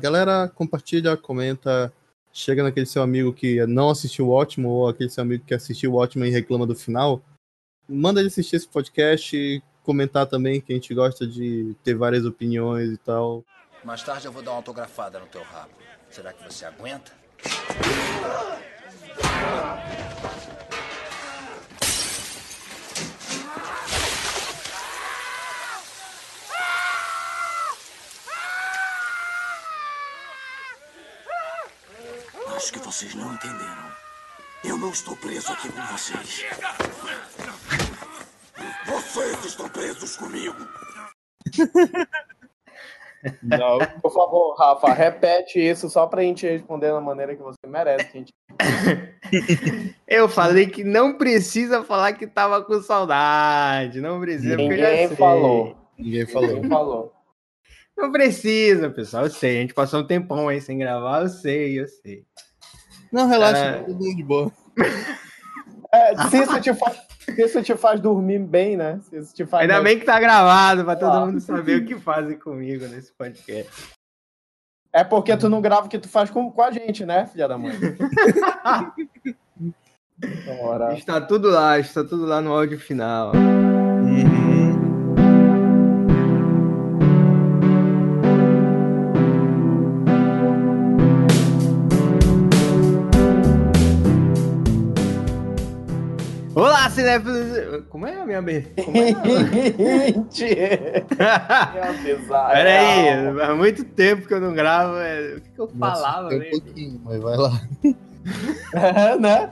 Galera, compartilha, comenta, chega naquele seu amigo que não assistiu o ótimo ou aquele seu amigo que assistiu o ótimo e reclama do final. Manda ele assistir esse podcast, comentar também que a gente gosta de ter várias opiniões e tal. Mais tarde eu vou dar uma autografada no teu rabo. Será que você aguenta? Acho que vocês não entenderam. Eu não estou preso aqui com vocês. Vocês estão presos comigo. Não, por favor, Rafa, repete isso só pra gente responder da maneira que você merece. Gente... Eu falei que não precisa falar que tava com saudade. Não precisa, porque eu já Ninguém falou. Ninguém falou. Ninguém falou. Não precisa, pessoal. Eu sei. A gente passou um tempão aí sem gravar. Eu sei, eu sei. Não, relaxa, É. mundo de boa. É, se, isso te faz, se isso te faz dormir bem, né? Se isso te faz Ainda bem que tá gravado pra todo Ah. mundo saber o que fazem comigo nesse podcast. É porque tu não grava o que tu faz com, com a gente, né, filha da mãe? Ora. Está tudo lá, está tudo lá no áudio final. Uhum. Cinéfilos! Como é a minha? Como é? Gente! É bizarro. Pera aí, há muito tempo que eu não gravo. é, O que, que eu Nossa, falava, tem um velho? pouquinho, mas vai lá. É, né?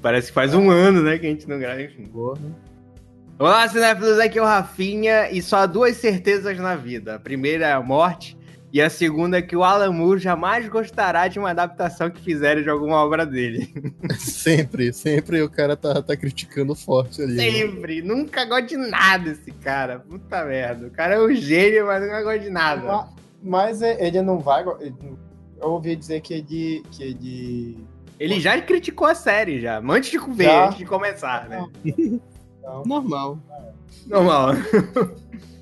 Parece que faz um ano, né, que a gente não grava, enfim. Porra. Olá, cinéfilos, aqui é o Rafinha e só há duas certezas na vida. A primeira é a morte e a segunda é que o Alan Moore jamais gostará de uma adaptação que fizerem de alguma obra dele. Sempre, sempre o cara tá, tá criticando forte ali. né? Sempre, nunca gosto de nada esse cara. Puta merda. O cara é um gênio, mas nunca gosta de nada. Ma- Mas é- ele não vai. não- Eu ouvi dizer que ele. Que ele... Ele já criticou a série já, antes de ver, Já? antes de começar, né? Normal. Normal.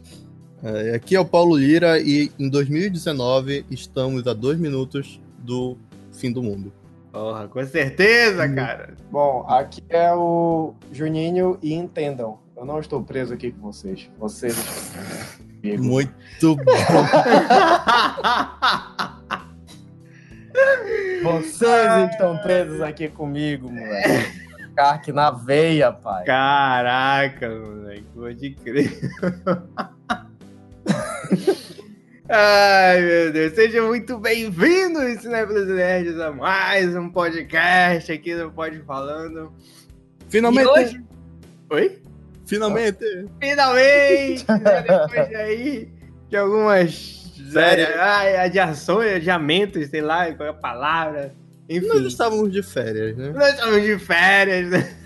É, aqui é o Paulo Lira e em 2019 estamos a dois minutos do fim do mundo. Porra, com certeza, cara. Bom, aqui é o Juninho e entendam. Eu não estou preso aqui com vocês. Vocês estão comigo. Muito bom. Vocês estão presos aqui comigo, moleque. Carque na veia, pai. Caraca, moleque, pode crer. Ai, meu Deus, sejam muito bem-vindos, Cinefilos Nerds, a mais um podcast aqui do Pode Falando. Finalmente! E hoje... Oi? Finalmente! Finalmente! né, depois de aí, de algumas Sério? ai, adiações, adiamentos, sei lá, qual é a palavra. Enfim, Nós estávamos de férias, né? nós estamos de férias, né?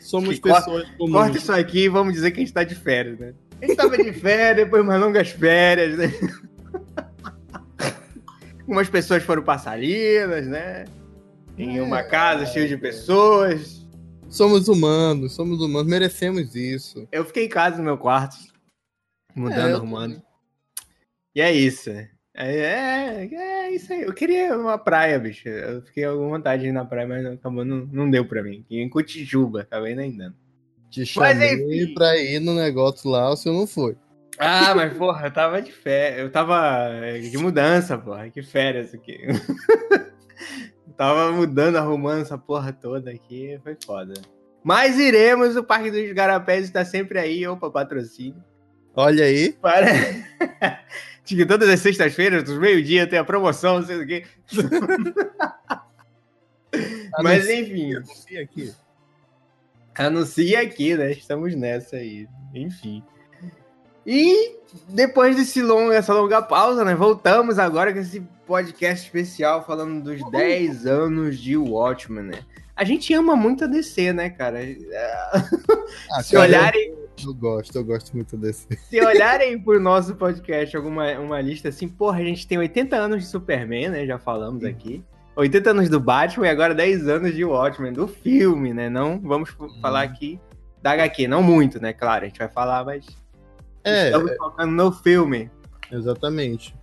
Somos Que corta- pessoas comuns. Corta isso aqui e vamos dizer que a gente tá de férias, né? A gente tava de férias, depois umas longas férias, né? Algumas pessoas foram passarinas, né? Em uma casa cheia de pessoas. Somos humanos, somos humanos, merecemos isso. Eu fiquei em casa no meu quarto, mudando, É, eu arrumando. E é isso. É, é, é isso aí. Eu queria uma praia, bicho. Eu fiquei com vontade de ir na praia, mas acabou, não, não deu pra mim. Em Cotijuba, acabei não indo. Te chamei pra ir no negócio lá, o senhor não foi. Ah, mas porra, eu tava de férias. Eu tava eh, de mudança, porra. Que férias aqui. tava mudando, arrumando essa porra toda aqui. Foi foda. Mas iremos, o Parque dos Garapés está sempre aí. Opa, patrocínio. Olha aí. Para. De que todas as sextas-feiras, dos meio-dia, tem a promoção, não sei o quê. Mas Anuncia- enfim, aqui. Anuncia aqui, né? Estamos nessa aí. Enfim. E depois desse longo, essa longa pausa, né? Voltamos agora com esse podcast especial falando dos 10 anos de Watchmen, né? A gente ama muito a DC, né, cara? Ah, Se cara, olharem, Eu gosto, eu gosto muito desse. se olharem por nosso podcast alguma uma lista assim, porra, a gente tem 80 anos de Superman, né? Já falamos aqui. 80 anos do Batman e agora 10 anos de Watchmen, do filme, né? Não vamos falar aqui da HQ, não muito, né? Claro, a gente vai falar, mas É, estamos focando no filme. Exatamente.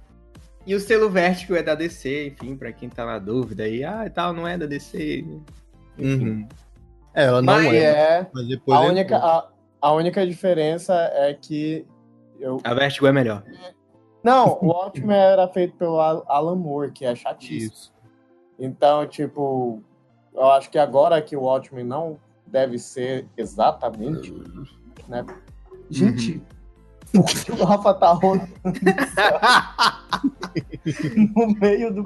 E o selo Vertigo é da DC, enfim, pra quem tá na dúvida aí, ah, e tal, não é da DC. Enfim. Uhum. É, ela não Mas é. é. Mas depois A entrou. única, a, a única diferença é que. Eu... A Vertigo é melhor. Não, o Watchmen era feito pelo Al- Alan Moore, que é chatíssimo. Isso. Então, tipo, eu acho que agora que o Watchmen não deve ser exatamente, né? Gente, por que o Rafa tá rolando no meio do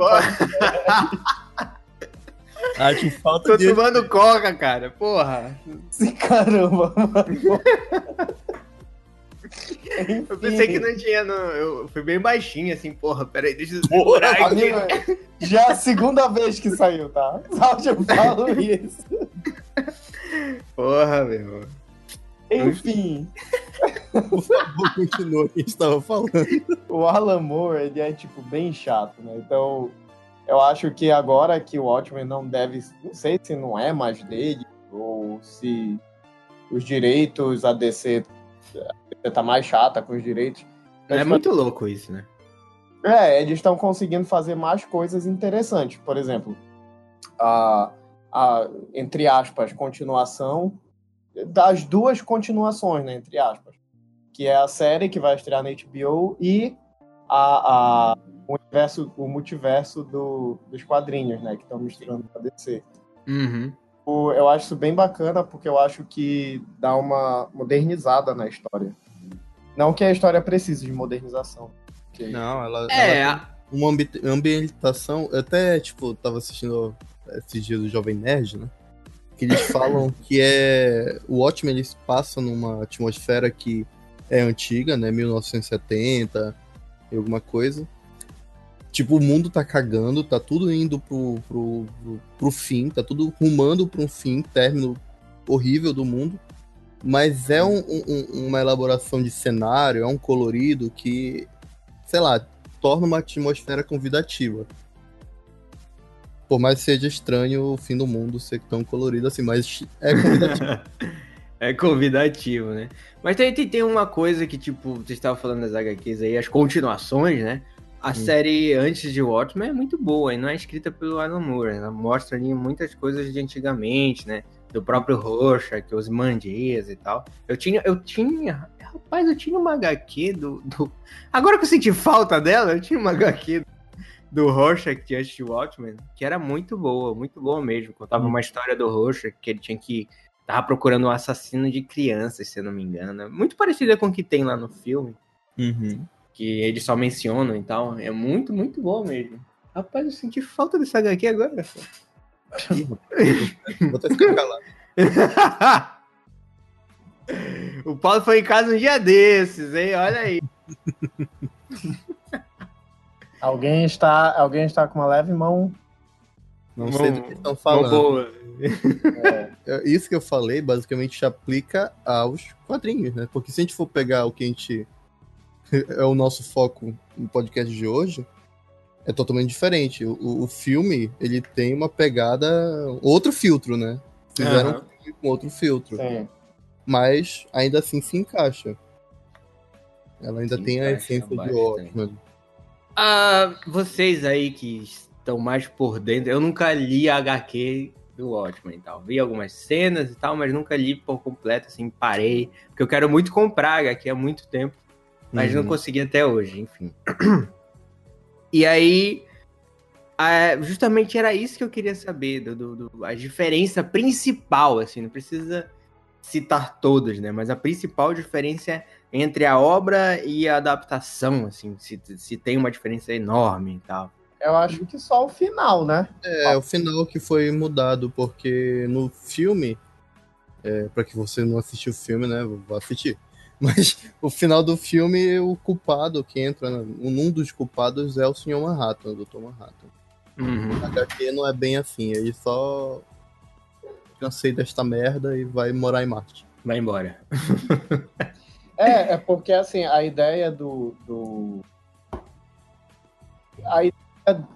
Acho falta Tô de. tomando coca, cara, porra. podcast, caramba, mano. Eu pensei que não tinha, não. Eu fui bem baixinho, assim, porra, peraí, deixa eu Porra, segurar aqui. Amigo, já é a segunda vez que saiu, tá? Só eu falo isso. Porra, meu. Enfim, Por favor, continua o que a gente tava falando. o Alan Moore, ele é, tipo, bem chato, né? Então, eu acho que agora que o Watchmen não deve... Não sei se não é mais dele, ou se os direitos, a DC tá mais chata com os direitos. É muito louco isso, né? É, eles estão conseguindo fazer mais coisas interessantes. Por exemplo, a, a, entre aspas, continuação das duas continuações, né, entre aspas. Que é a série que vai estrear na HBO e a, a, o, universo, o multiverso do, dos quadrinhos, né, que estão misturando com a DC. Uhum. Eu acho isso bem bacana porque eu acho que dá uma modernizada na história. Não que a história precise de modernização. porque- Não, ela, É, ela tem uma ambi- ambientação. Eu até, tipo, tava assistindo esses dias do Jovem Nerd, né? Que eles falam que é. O Watchmen eles passam numa atmosfera que é antiga, né? 1970 e alguma coisa. Tipo, o mundo tá cagando, tá tudo indo pro, pro, pro, pro fim, tá tudo rumando pra um fim, término horrível do mundo. Mas é um- um- uma elaboração de cenário, é um colorido que, sei lá, torna uma atmosfera convidativa. Por mais que seja estranho o fim do mundo ser tão colorido assim, mas é convidativo. É convidativo, né? Mas tem, tem, tem uma coisa que, tipo, você estava falando das HQs aí, as continuações, né? A série antes de Watchmen é muito boa e não é escrita pelo Alan Moore. Ela mostra ali muitas coisas de antigamente, né? Do próprio Rorschach, os Mandias e tal. Eu tinha, eu tinha, rapaz, eu tinha uma HQ do, do... Agora que eu senti falta dela, eu tinha uma HQ do Rorschach de antes de Watchmen, que era muito boa, muito boa mesmo. Contava uma história do Rorschach, que ele tinha que tava procurando um assassino de crianças, se eu não me engano. Muito parecida com o que tem lá no filme, Uhum. que eles só mencionam e tal. É muito, muito boa mesmo. Rapaz, eu senti falta dessa HQ agora. Vou até ficar calado. o Paulo foi em casa um dia desses, hein? Olha aí. Alguém está, alguém está com uma leve mão. Não sei do que estão falando. boa. É, Isso que eu falei, basicamente, se aplica aos quadrinhos, né? Porque se a gente for pegar o que a gente. é o nosso foco no podcast de hoje, é totalmente diferente. O, o- filme, ele tem uma pegada. outro filtro, né? Fizeram Aham. um filme com outro filtro. Sim. Mas ainda assim se encaixa. Ela ainda Se tem a essência de. Watchmen. Ah, vocês aí que estão mais por dentro, eu nunca li a HQ do Watchmen e tal. Vi algumas cenas e tal, mas nunca li por completo, assim, parei. Porque eu quero muito comprar a HQ há muito tempo, mas não Uhum. consegui até hoje, enfim. E aí, justamente era isso que eu queria saber, do, do- do- a diferença principal, assim, não precisa citar todas, né? Mas a principal diferença entre a obra e a adaptação, assim, se, se tem uma diferença enorme e tal. Eu acho que só o final, né? É, o final que foi mudado, porque no filme, é, para que você não assistiu o filme, né, vou assistir. Mas o final do filme, o culpado que entra, um dos culpados é o Sr. Manhattan, o Dr. Manhattan. Uhum. A HQ não é bem assim, ele só cansei desta merda e vai morar em Marte. Vai embora. É, é porque assim, a ideia do. do... A ideia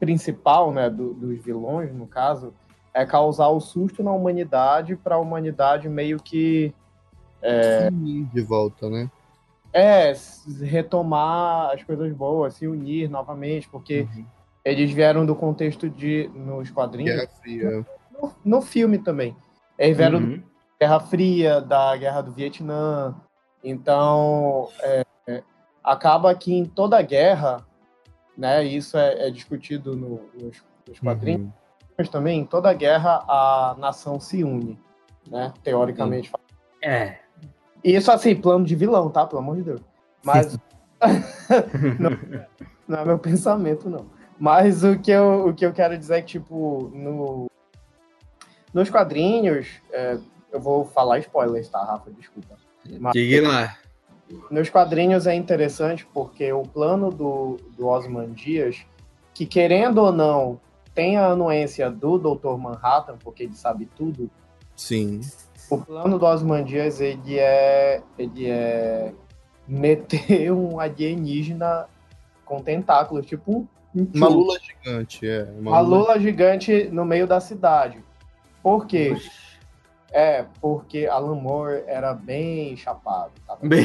principal, né, do- dos vilões, no caso, é causar o susto na humanidade para a humanidade meio que. De volta, né? É, retomar as coisas boas, se unir novamente, porque eles vieram do contexto de. nos quadrinhos, Guerra Fria. no, no filme também. Eles vieram Uhum. da Guerra Fria, da Guerra do Vietnã. Então, é, é, acaba que em toda guerra, né, isso é, é discutido no- nos, nos quadrinhos, Uhum. mas também em toda guerra a nação se une, né, teoricamente. É. Isso assim, plano de vilão, tá? Pelo amor de Deus. Mas não, não é meu pensamento, não. Mas o que eu, o que eu quero dizer é que, tipo, no, nos quadrinhos, é, eu vou falar spoilers, tá, Rafa? Desculpa. Mas Diga lá. nos quadrinhos é interessante porque o plano do, do Osman Dias, que querendo ou não, tem a anuência do Dr. Manhattan, porque ele sabe tudo, Sim. O plano do Osman Dias, ele é, ele é meter um alienígena com tentáculos, tipo um, um Uma lula gigante, é. uma lula gigante no meio da cidade. Por quê? É, porque Alan Moore era bem chapado. Tá? Bem,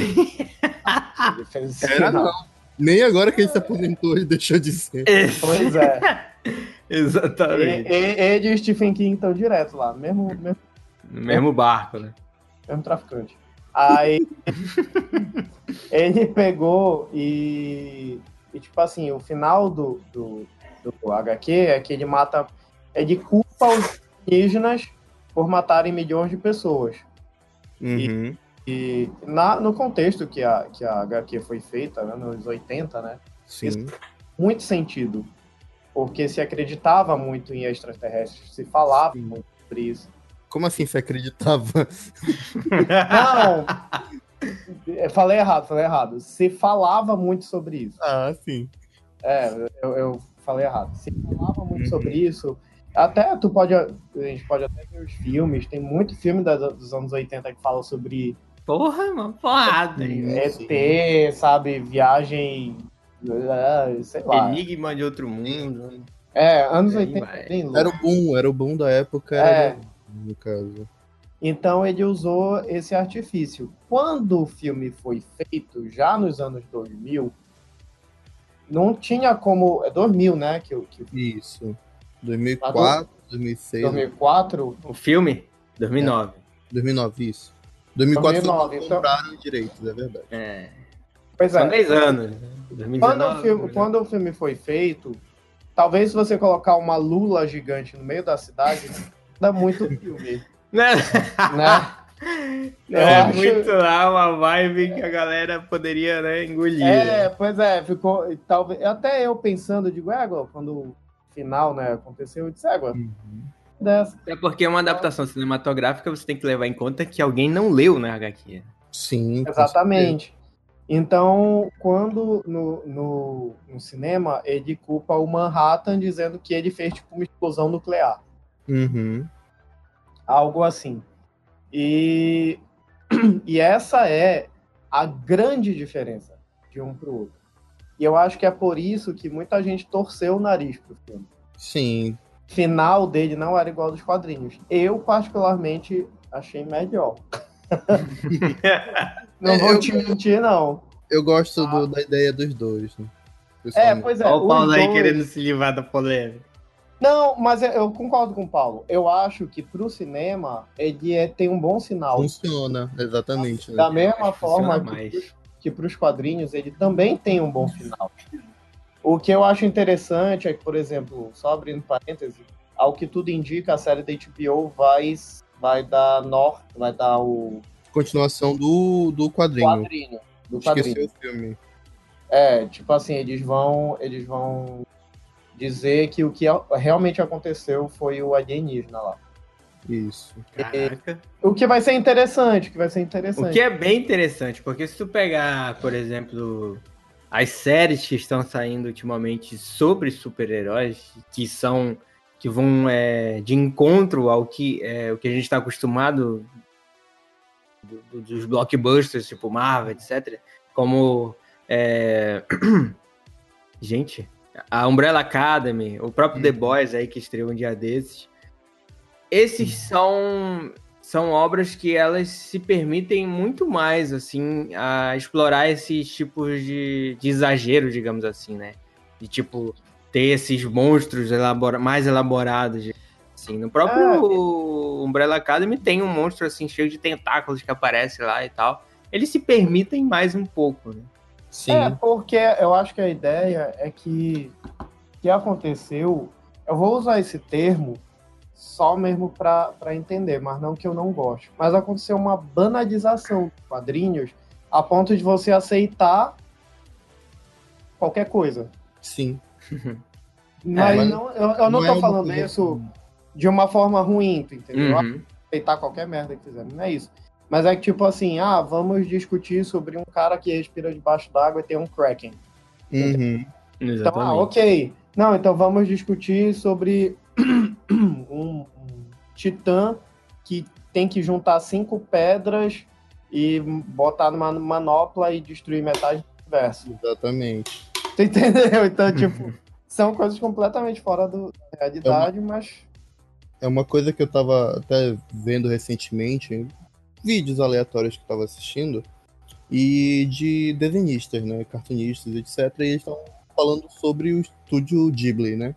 fez Era não. Nem agora que ele se aposentou, ele deixou de ser. Pois é. E, exatamente. e, ele e Stephen King estão direto lá, mesmo, mesmo, No mesmo barco, né? mesmo traficante. Aí ele pegou e, e, tipo assim, o final do, do, do HQ é que ele mata. Ele culpa os indígenas por matarem milhões de pessoas. Uhum. E na, no contexto que a, que a HQ foi feita, né, nos 80, né? Sim. muito sentido. Porque se acreditava muito em extraterrestres, se falava Sim. muito sobre isso. Como assim você acreditava? Não! Eu falei errado, falei errado. Se falava muito sobre isso. Ah, sim. É, eu, eu falei errado. Se falava muito Uhum. sobre isso. Até tu pode. A gente pode até ver os filmes. Tem muito filme das- dos anos 80 que fala sobre Porra, uma porrada. ET, sabe? Viagem. ah, Sei lá. Enigma de outro mundo. É, anos Aí 80 vai. é. Era o boom, era o boom da época, É. no caso. Então ele usou esse artifício. Quando o filme foi feito, já nos anos 2000, não tinha como. É 2000, né? Que, o- que Isso. 2004, 2006, 2004. O filme? 2009. 2009, isso. 2004 2009, foi quando então- compraram direitos, é verdade. É. Pois São é. 10 anos. né? 2019. Quando o, filme, quando o filme foi feito, talvez se você colocar uma lula gigante no meio da cidade, dá muito filme, Né? né? Eu é acho- muito lá uma vibe que a galera poderia né, engolir. É, pois é, ficou. Talvez, até eu pensando, digo, égua, quando o final né, aconteceu, eu disse, égua, Uhum. dessa. Até porque é uma adaptação cinematográfica, você tem que levar em conta que alguém não leu na HQ. Sim. com Exatamente. Então, quando no, no, no cinema, ele culpa o Manhattan dizendo que ele fez tipo uma explosão nuclear. Uhum. Algo assim. E, e essa é a grande diferença de um pro outro. E eu acho que é por isso que muita gente torceu o nariz pro filme. Sim. O final dele não era igual dos quadrinhos. Eu, particularmente, achei melhor. Não vou eu- te mentir, não. Eu gosto do- da ideia dos dois. Né? É, pois é. Olha o Paulo aí dois- querendo se livrar da polêmica. Não, mas eu- eu concordo com o Paulo. Eu acho que pro cinema ele é, tem um bom sinal. Funciona, exatamente. né? Da mesma forma que pros, que pros quadrinhos ele também tem um bom final. O que eu acho interessante é que, por exemplo, só abrindo parênteses, ao que tudo indica, a série da HBO vai, vai dar norte, vai dar o Continuação do, do quadrinho. quadrinho. Do Esqueci quadrinho. o filme. É, tipo assim, eles vão, eles vão dizer que o que realmente aconteceu foi o alienígena lá. Isso. Caraca. O que vai ser interessante, o que vai ser O interessante. que é bem interessante, porque se tu pegar, por exemplo, as séries que estão saindo ultimamente sobre super-heróis, que são que vão é, de encontro ao que, é, o que a gente está acostumado do- do- dos blockbusters, tipo Marvel, etc. Como é, gente, a Umbrella Academy, o próprio The Boys aí que estreou um dia desses. Esses são são obras que elas se permitem muito mais, assim, a explorar esses tipos de, de exagero, digamos assim, né? De, tipo, ter esses monstros elabora mais elaborados, assim. No próprio ah, Umbrella Academy tem um monstro, assim, cheio de tentáculos que aparece lá e tal. Eles se permitem mais um pouco, né? Sim. É, porque eu acho que a ideia é que que aconteceu, eu vou usar esse termo só mesmo para entender, mas não que eu não gosto. Mas aconteceu uma banalização dos quadrinhos a ponto de você aceitar qualquer coisa. Sim. Mas, é, mas não, eu, eu não, não tô é falando isso de uma forma ruim, entendeu? Uhum. Aceitar qualquer merda que fizer, não é isso. Mas é que, tipo assim, ah, vamos discutir sobre um cara que respira debaixo d'água e tem um Kraken. Uhum. Então, ah, ok. Não, então vamos discutir sobre um, titã que tem que juntar cinco pedras e botar numa manopla e destruir metade do universo. Exatamente. Você entendeu? Então, tipo, são coisas completamente fora do, da realidade, é uma, mas. É uma coisa que eu tava até vendo recentemente, vídeos aleatórios que eu tava assistindo, e de desenhistas, né? Cartunistas, etc. E eles estavam falando sobre o estúdio Ghibli, né?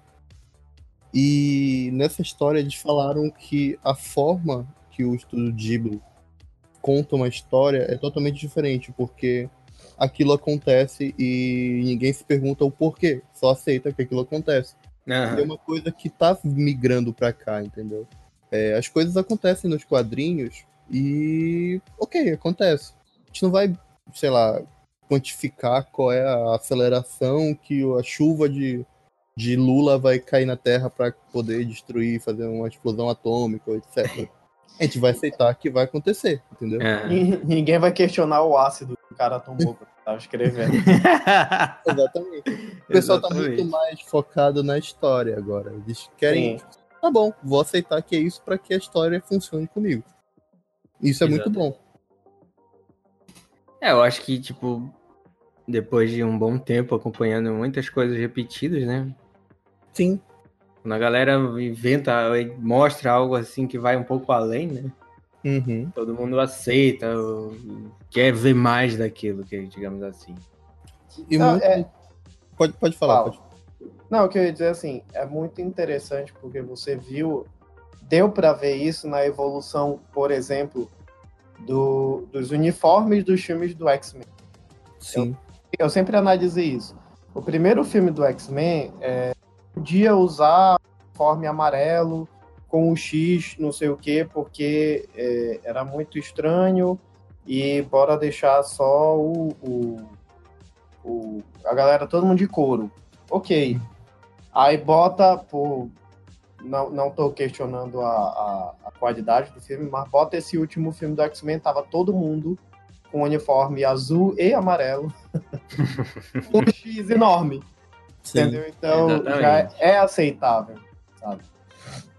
E nessa história eles falaram que a forma que o estúdio Ghibli conta uma história é totalmente diferente, porque aquilo acontece e ninguém se pergunta o porquê, só aceita que aquilo acontece. Uhum. É uma coisa que tá migrando pra cá, entendeu? É, as coisas acontecem nos quadrinhos e, ok, acontece. A gente não vai, sei lá, quantificar qual é a aceleração que a chuva de de Lula vai cair na Terra para poder destruir, fazer uma explosão atômica, etc. A gente vai aceitar que vai acontecer, entendeu? É. Ninguém vai questionar o ácido que o cara tomou quando tava escrevendo. Exatamente. O pessoal tá Exatamente. tá muito mais focado na história agora. Eles querem. Sim. Tá bom, vou aceitar que é isso para que a história funcione comigo. Isso é muito bom. É, eu acho que, tipo, depois de um bom tempo acompanhando muitas coisas repetidas, né? Sim. Quando a galera inventa, mostra algo assim que vai um pouco além, né? Uhum. Todo mundo aceita, quer ver mais daquilo, que digamos assim. E Não, muito... é... pode, pode falar. Pode. Não, o que eu ia dizer assim, é muito interessante porque você viu, deu para ver isso na evolução, por exemplo, do, dos uniformes dos filmes do X-Men. Sim. Eu, eu, sempre analisei isso. O primeiro filme do X-Men é, podia usar uniforme amarelo com o X, não sei o que, porque é, era muito estranho e bora deixar só o, o, o, a galera, todo mundo de couro. Ok. Aí bota, por, não, não tô questionando a, a, a, qualidade do filme, mas bota esse último filme do X-Men, tava todo mundo com uniforme azul e amarelo, um X enorme. Sim, entendeu? Então exatamente. já é aceitável, sabe?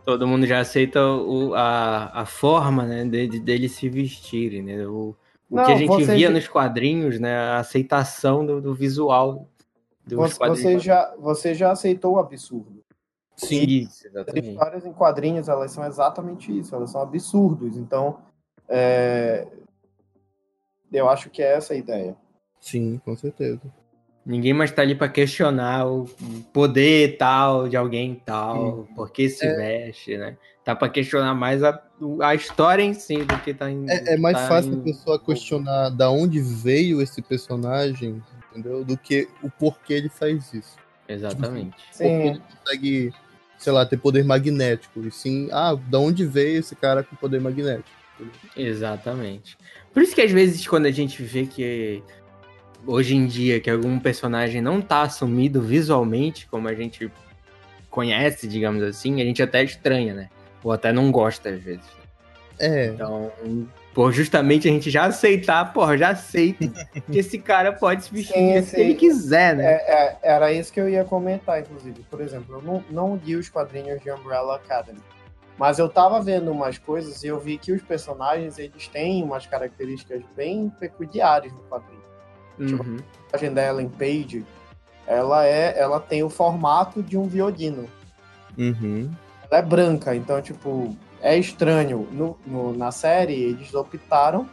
Todo mundo já aceita o, a, a forma né, de, deles se vestirem, né? O, o Não, que a gente via nos quadrinhos, né? A aceitação do, do visual dos você, quadrinhos. Você já, você já aceitou o absurdo. Sim, exatamente. As histórias em quadrinhos, elas são exatamente isso, elas são absurdos. Então, é... eu acho que é essa a ideia. Sim, com certeza. Ninguém mais tá ali para questionar o poder tal de alguém tal, hum. por que se é... veste, né? Tá para questionar mais a, a história em si do que tá em. É, é mais tá fácil em... a pessoa questionar da onde veio esse personagem, entendeu? Do que o porquê ele faz isso. Exatamente. Tipo, sim. ele consegue, sei lá, ter poder magnético. E sim, ah, da onde veio esse cara com poder magnético? Exatamente. Por isso que às vezes quando a gente vê que hoje em dia que algum personagem não tá assumido visualmente, como a gente conhece, digamos assim, a gente até estranha, né? Ou até não gosta às vezes. É. Então, por justamente a gente já aceitar, porra, já aceita que esse cara pode se vestir sim, se ele quiser, né? É, é, era isso que eu ia comentar, inclusive. Por exemplo, eu não, não li os quadrinhos de Umbrella Academy. Mas eu tava vendo umas coisas e eu vi que os personagens, eles têm umas características bem peculiares no quadrinho. Tipo, uhum. a personagem da Ellen Page, ela, é, ela tem o formato de um violino. Uhum. Ela é branca, então, tipo, é estranho. No, no- na série, eles optaram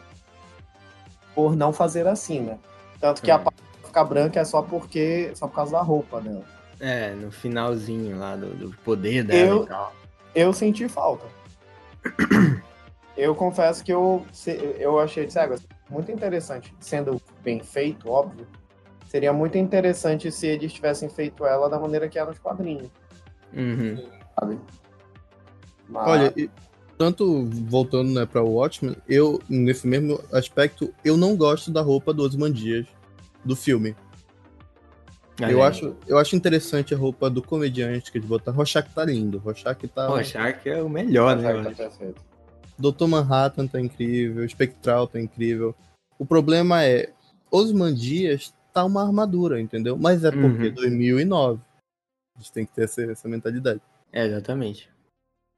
por não fazer assim, né? Tanto que É. a parte que fica branca é só porque. só por causa da roupa dela. É, no finalzinho lá do, do poder dela Eu- e tal. Eu senti falta. Eu confesso que eu, eu achei de cego muito interessante, sendo bem feito, óbvio. Seria muito interessante se eles tivessem feito ela da maneira que é nos quadrinhos, Uhum. sabe? Mas- Olha, tanto voltando né, para o Watchmen, eu, nesse mesmo aspecto, eu não gosto da roupa do Osmandias do filme. Olha Eu acho, eu acho interessante a roupa do comediante que eles botaram. Rorschach tá lindo. Rorschach tá. Que é o melhor, né? Tá perfeito. Dr. Manhattan tá incrível. Spectral tá incrível. O problema é, Osmandias tá uma armadura, entendeu? Mas é porque Uhum. 2009. A gente tem que ter essa, essa mentalidade. É, exatamente.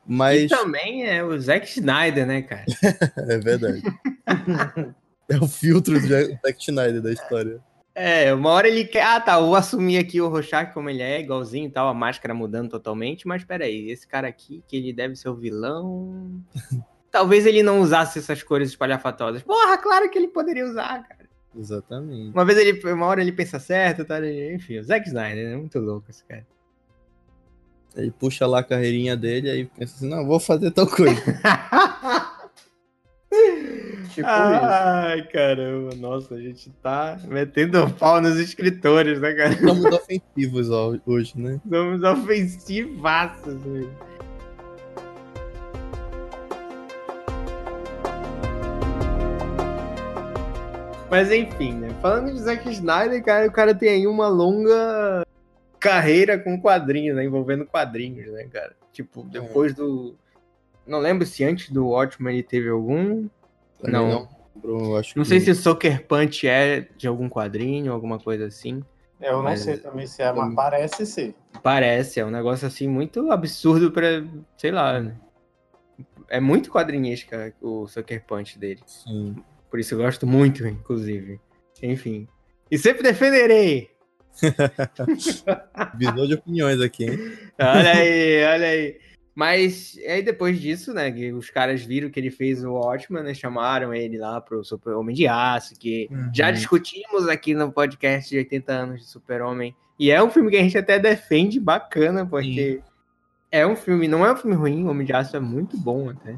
Mas E também é o Zack Snyder, né, cara? é verdade. é o filtro de Zack Schneider da história. É, uma hora ele quer. Ah, tá, vou assumir aqui o Rorschach como ele é, igualzinho e tal, a máscara mudando totalmente, mas peraí, esse cara aqui, que ele deve ser o vilão. Talvez ele não usasse essas cores espalhafatosas. Porra, claro que ele poderia usar, cara. Exatamente. Uma vez ele, uma hora ele pensa certo, tá? Enfim, o Zack Snyder é muito louco esse cara. Ele puxa lá a carreirinha dele aí pensa assim, não, vou fazer tal coisa. Tipo Ai, caramba, nossa, a gente tá metendo pau nos escritores, né, cara? Estamos ofensivos ó, hoje, né? Somos ofensivaços, velho. Mas enfim, né? Falando de Zack Snyder, cara, o cara tem aí uma longa carreira com quadrinhos, né? Envolvendo quadrinhos, né, cara? Tipo, depois do. Não lembro se antes do Watchmen ele teve algum. Também Não. não. lembro, acho Não que- sei se o Sucker Punch é de algum quadrinho, alguma coisa assim. isso. Eu não Mas- sei também se é, mas parece ser. Parece, é um negócio assim muito absurdo pra. sei lá, né? É muito quadrinística o Sucker Punch dele. Sim. Por isso eu gosto muito, inclusive. Enfim. E sempre defenderei! Visor de opiniões aqui, hein? Olha aí, olha aí. Mas aí depois disso, né, que os caras viram que ele fez o Watchman, né, chamaram ele lá pro Super Homem de Aço, que já Uhum. discutimos aqui no podcast de 80 anos de Super Homem. E é um filme que a gente até defende bacana, porque é um filme, não é um filme ruim, o Homem de Aço é muito bom até.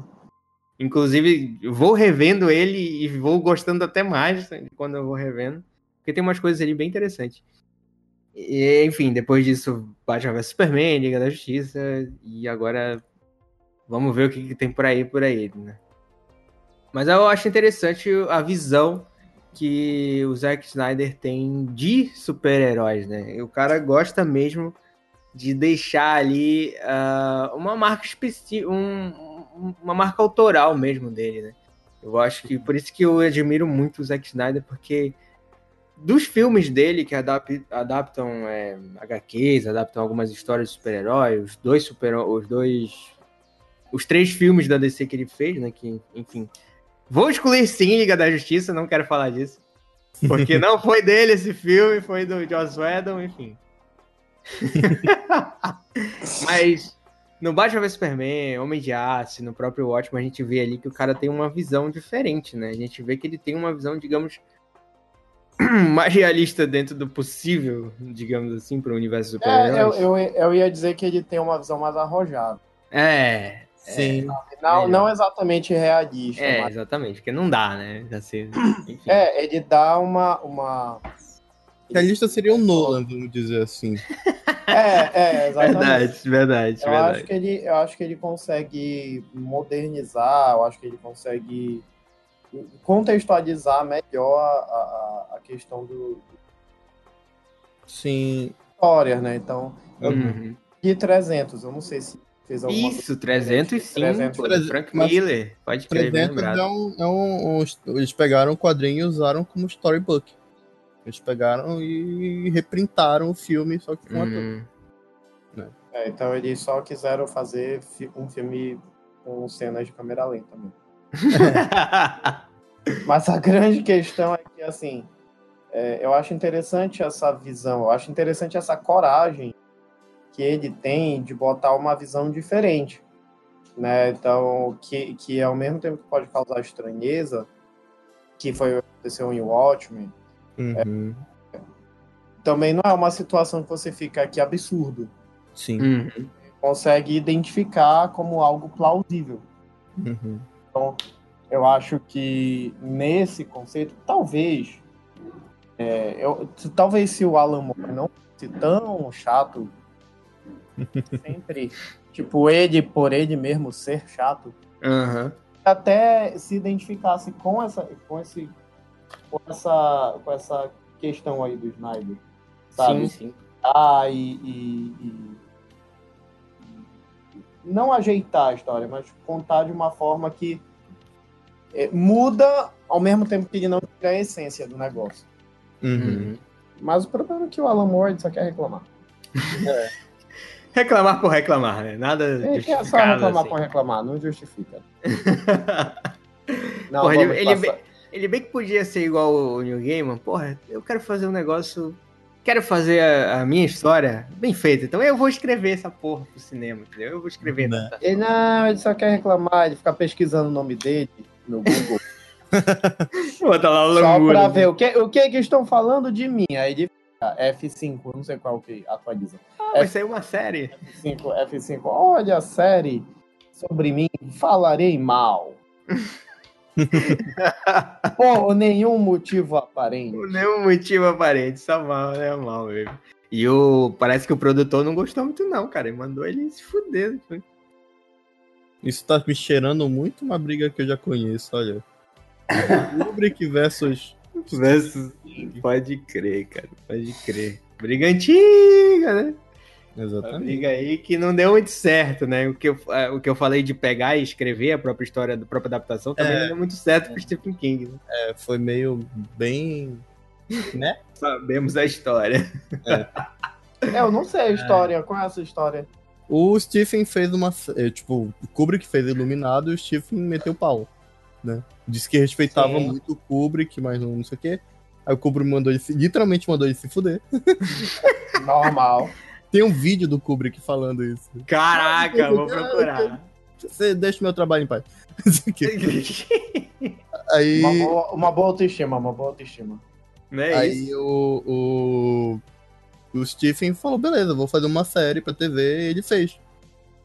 Inclusive, vou revendo ele e vou gostando até mais quando eu vou revendo, porque tem umas coisas ali bem interessantes. E, enfim, depois disso, Batman vs Superman, Liga da Justiça, e agora vamos ver o que, que tem por aí, por aí, né? Mas eu acho interessante a visão que o Zack Snyder tem de super-heróis, né? O cara gosta mesmo de deixar ali ah, uma marca específica, uma marca autoral mesmo dele, né? Eu acho que por isso que eu admiro muito o Zack Snyder, porque dos filmes dele que adap- adaptam é, HQs, adaptam algumas histórias de super-heróis, os dois super os dois os três filmes da DC que ele fez, né, que enfim, vou excluir sim Liga da Justiça, não quero falar disso. Porque não foi dele esse filme, foi do Joss Whedon, enfim. Mas no Batman vs Superman, Homem de Aço, no próprio Watchmen, a gente vê ali que o cara tem uma visão diferente, né? A gente vê que ele tem uma visão, digamos, mais realista dentro do possível, digamos assim, para o universo dos É, eu, eu, eu ia dizer que ele tem uma visão mais arrojada. É, Sim. Não, Melhor. não exatamente realista, é, mas exatamente, porque não dá, né? Assim, enfim. é, ele dá uma. uma... Realista seria o Nolan, vamos dizer assim. É, é, exatamente. verdade, verdade, Eu verdade. acho, que ele, eu acho que ele consegue modernizar, eu acho que ele consegue contextualizar melhor a, a, a questão do Sim. histórias, né? Então, eu Uhum. de 300, eu não sei se fez alguma coisa. Isso, 305, 300, pô, do 300, Frank mas Miller, pode crer, bem 300 lembrado. é um, é um, um- Eles pegaram o quadrinho e usaram como storybook. Eles pegaram e reprintaram o filme, só que com ator. Uhum. É, então eles só quiseram fazer fi- um filme com cenas de câmera lenta também. Mas a grande questão é que, assim, é, eu acho interessante essa visão, eu acho interessante essa coragem que ele tem de botar uma visão diferente. né? Então, que, que ao mesmo tempo que pode causar estranheza, que foi o que aconteceu em Watchmen, Uhum. também não é uma situação que você fica que absurdo. Sim. Uhum. Consegue identificar como algo plausível. Uhum. Eu acho que nesse conceito, talvez, é, eu, talvez se o Alan Moore não fosse tão chato, sempre, tipo, ele por ele mesmo ser chato, Aham. até se identificasse com essa, com esse, com essa, com essa questão aí do Snyder, sabe? Sim, sim. Ah, e, e- e- não ajeitar a história, mas contar de uma forma que é, muda ao mesmo tempo que ele não tira a essência do negócio. Uhum. Mas o problema é que o Alan Moore ele só quer reclamar. Reclamar por reclamar, né? Nada Ele quer só reclamar assim. por reclamar, não justifica. Não, Porra, ele, ele, bem, ele bem que podia ser igual o New Gaiman. Porra, eu quero fazer um negócio... Quero fazer a, a minha história bem feita. Então eu vou escrever essa porra pro cinema, entendeu? Eu vou escrever. Né. tá? Ele não, ele só quer reclamar, ele fica pesquisando o nome dele no Google. Bota lá Só pra ver o que, o que que estão falando de mim. Aí ele fica F5, não sei qual que atualiza. Ah, vai sair uma série. F5, F5, olha a série sobre mim, falarei mal. Por nenhum motivo aparente. Por nenhum motivo aparente, só mal, né? Mal mesmo. E o. Parece que o produtor não gostou muito, não, cara. Ele mandou ele se fuder. Foi. Isso tá me cheirando muito uma briga que eu já conheço, olha. Kubrick versus. Versus. Pode crer, cara. Pode crer. Briga antiga, né? Uma Exatamente. briga aí que não deu muito certo, né? O que, eu, é, o que eu falei de pegar e escrever a própria história, da própria adaptação, também É. não deu muito certo pro Stephen King. Né? É, foi meio bem. Né? Sabemos a história. É, eu não sei a história, qual é essa história? O Stephen fez uma. é, Tipo, o Kubrick fez Iluminado e o Stephen meteu pau. Né? Disse que respeitava Sim. muito o Kubrick, mas não, não sei o quê. Aí o Kubrick mandou ele literalmente mandou ele se fuder. Normal. Tem um vídeo do Kubrick falando isso. Caraca, vou procurar. Você deixa o meu trabalho em paz. Aí, Uma boa, uma boa autoestima, uma boa autoestima. não é isso? aí o, o, o Stephen falou: beleza, vou fazer uma série pra TV. E ele fez.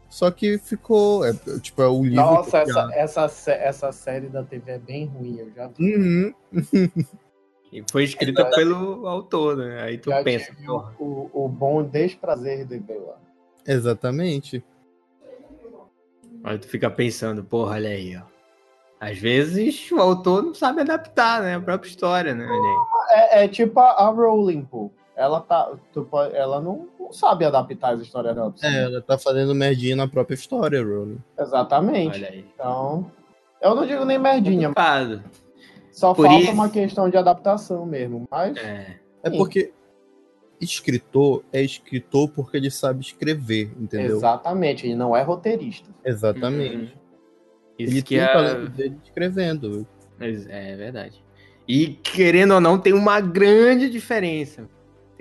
Só que ficou. É, tipo, é o livro. Nossa, essa, essa, essa série da TV é bem ruim, eu já vi. Uhum. E foi escrita pelo autor, né? Aí tu já pensa, o, o bom desprazer de vê-la. Exatamente. Aí tu fica pensando, porra, olha aí, ó. Às vezes o autor não sabe adaptar, né? A própria história, né? Olha aí. É, é tipo a, a Rowling, pô. Ela, tá, tu ela não, não sabe adaptar as histórias dela. É, ela tá fazendo merdinha na própria história, Rowling. Exatamente. Olha aí. Então, eu não digo nem merdinha, Complicado. só Por falta isso- uma questão de adaptação mesmo. Mas É. É porque escritor é escritor porque ele sabe escrever, entendeu? exatamente, ele não é roteirista. Exatamente. Uhum. Isso Ele que tem o é... talento dele escrevendo. É verdade. E querendo ou não, tem uma grande diferença.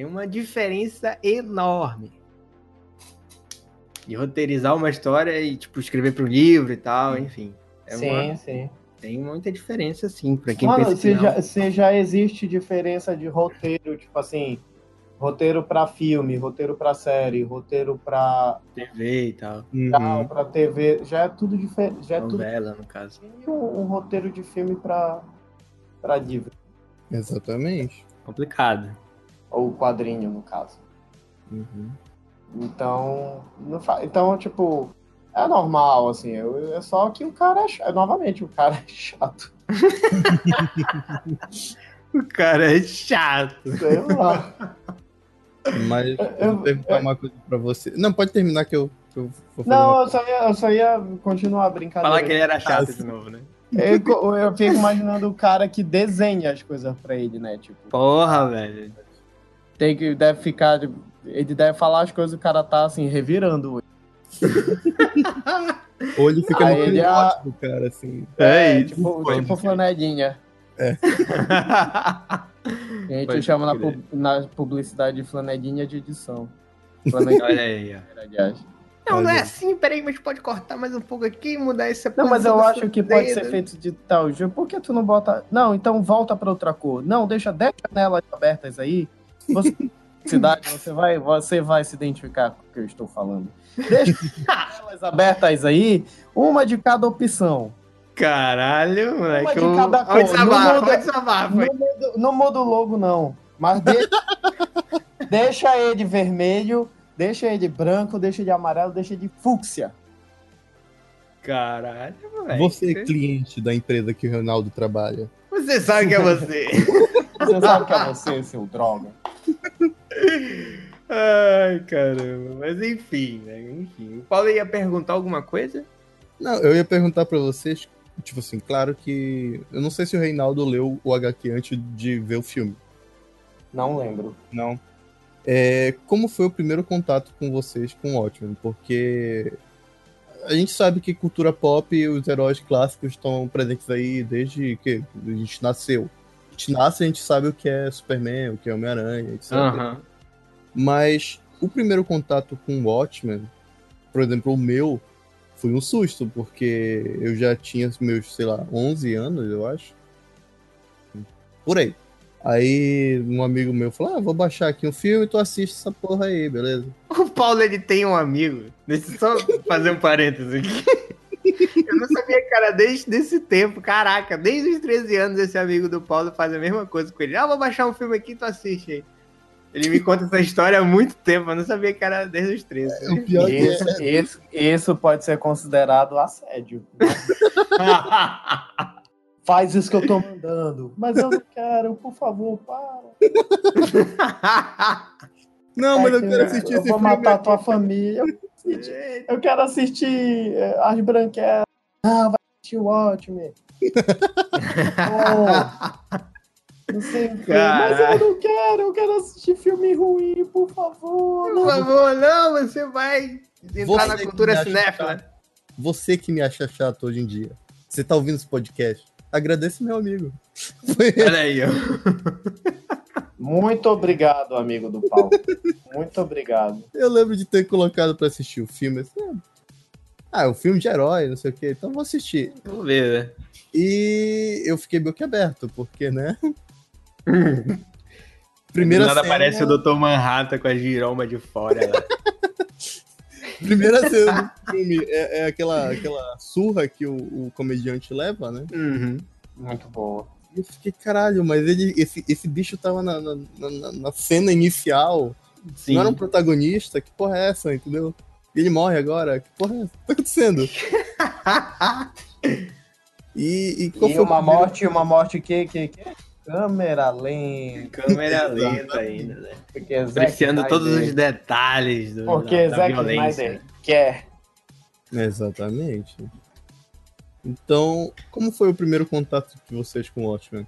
Tem uma diferença enorme. De roteirizar uma história e, tipo, escrever para um livro e tal, enfim. É sim, uma- sim. tem muita diferença, sim, para quem Mano, pensa que se não. já, se já existe diferença de roteiro, tipo assim, roteiro pra filme, roteiro pra série, roteiro pra, TV e tal. Uhum. pra TV, já é tudo diferente. Já é tudo Novela, no caso. um, um roteiro de filme pra, pra livro. Exatamente. Complicado. Ou quadrinho, no caso. Uhum. Então, não fa... então tipo, é normal, assim. É só que o cara é chato. Novamente, o cara é chato. O cara é chato. Sei lá. Mas Eu- eu vou perguntar uma coisa pra você. Não, pode terminar que eu, que eu vou fazer Não, uma- eu só ia, eu só ia continuar a brincadeira. Falar que ele era chato de novo, né? Eu, eu fico imaginando o cara que desenha as coisas pra ele, né? Tipo, Porra, velho. Tem que, deve ficar. Ele deve falar as coisas e o cara tá assim, revirando. Ou ele fica Aí no ele pilote do cara, assim. É, tipo, pode tipo crer. flanelinha. A gente Pode chama na, pub- na publicidade de flanelinha de edição. Flanelinha, Olha aí, ó. Não, não é assim, peraí, mas pode cortar mais um pouco aqui, mudar essa Não, mas eu acho que pode dedo. ser feito de tal jeito. Por que tu não bota. Não, então volta pra outra cor. Não, deixa 10 janelas abertas aí. Você, cidade, você vai, você vai se identificar com o que eu estou falando. Deixa janelas abertas aí, uma de cada opção. Caralho, moleque. Uma de cada cor. olha essa barra. Não muda, não muda o logo, não. Mas deixa, deixa ele vermelho, deixa ele branco, deixa ele amarelo, deixa ele fúcsia. Caralho, moleque. Você é cliente da empresa que o Ronaldo trabalha. Você sabe que é você. Você sabe que é você, seu droga. Ai, caramba. Mas enfim, né? Enfim. O Paulo ia perguntar alguma coisa? Não, eu ia perguntar pra vocês, tipo assim, claro que. Eu não sei se o Reinaldo leu o HQ antes de ver o filme. Não lembro. Não. É, como foi o primeiro contato com vocês com o Watchmen? Porque a gente sabe que cultura pop e os heróis clássicos estão presentes aí desde que a gente nasceu. A gente nasce e a gente sabe o que é Superman, o que é Homem-Aranha, etc. Mas o primeiro contato com o Watchmen, por exemplo, o meu, foi um susto, porque eu já tinha meus, sei lá, 11 anos, eu acho. Por aí. Aí um amigo meu falou: Ah, vou baixar aqui um filme e tu assiste essa porra aí, beleza? O Paulo, ele tem um amigo. Deixa eu só fazer um parênteses aqui. Eu não sabia, cara, desde esse tempo. Caraca, desde os 13 anos, esse amigo do Paulo faz a mesma coisa com ele. Ah, vou baixar um filme aqui, tu assiste aí. Ele me conta essa história há muito tempo. Eu não sabia que era desde os 13. O pior é que Isso, isso, isso pode ser considerado assédio. Faz isso que eu tô mandando. Mas eu não quero, por favor, para. Não, mas eu É que quero assistir eu esse vou filme. matar tua família. Eu quero assistir- Eu quero assistir eh, As Branquelas. Não, vai assistir o Watchmen. Oh, não sei o quê. Mas eu não quero, eu quero assistir filme ruim, por favor. Por favor, não, você vai entrar Você na que cultura cinéfila. Você que me acha chato hoje em dia. Você tá ouvindo esse podcast? Agradeço meu amigo. Foi Olha aí, ó. Muito obrigado, amigo do Paulo. Muito obrigado. Eu lembro de ter colocado pra assistir o filme. Assim, ah, é um filme de herói, não sei o que, então vou assistir. Vamos ver, né? E eu fiquei boquiaberto, porque, né? Primeira nada cena, aparece o Dr. Manhattan com a giroma de fora. lá. primeira cena do filme é, é aquela, aquela surra que o, o comediante leva, né? Uhum. Muito boa. E eu fiquei, caralho, mas ele, esse, esse bicho tava na, na, na- na cena inicial, Sim. não era um protagonista, que porra é essa, entendeu? E ele morre agora, que porra é essa? O que tá acontecendo? E, e qual E uma morte, uma morte que, que, que? Câmera lenta. Câmera lenta ainda, né? Porque Zack Apreciando todos Snyder- os detalhes do, Porque da, da Zack violência. Snyder quer. Exatamente. Então, como foi o primeiro contato de vocês com o Watchmen?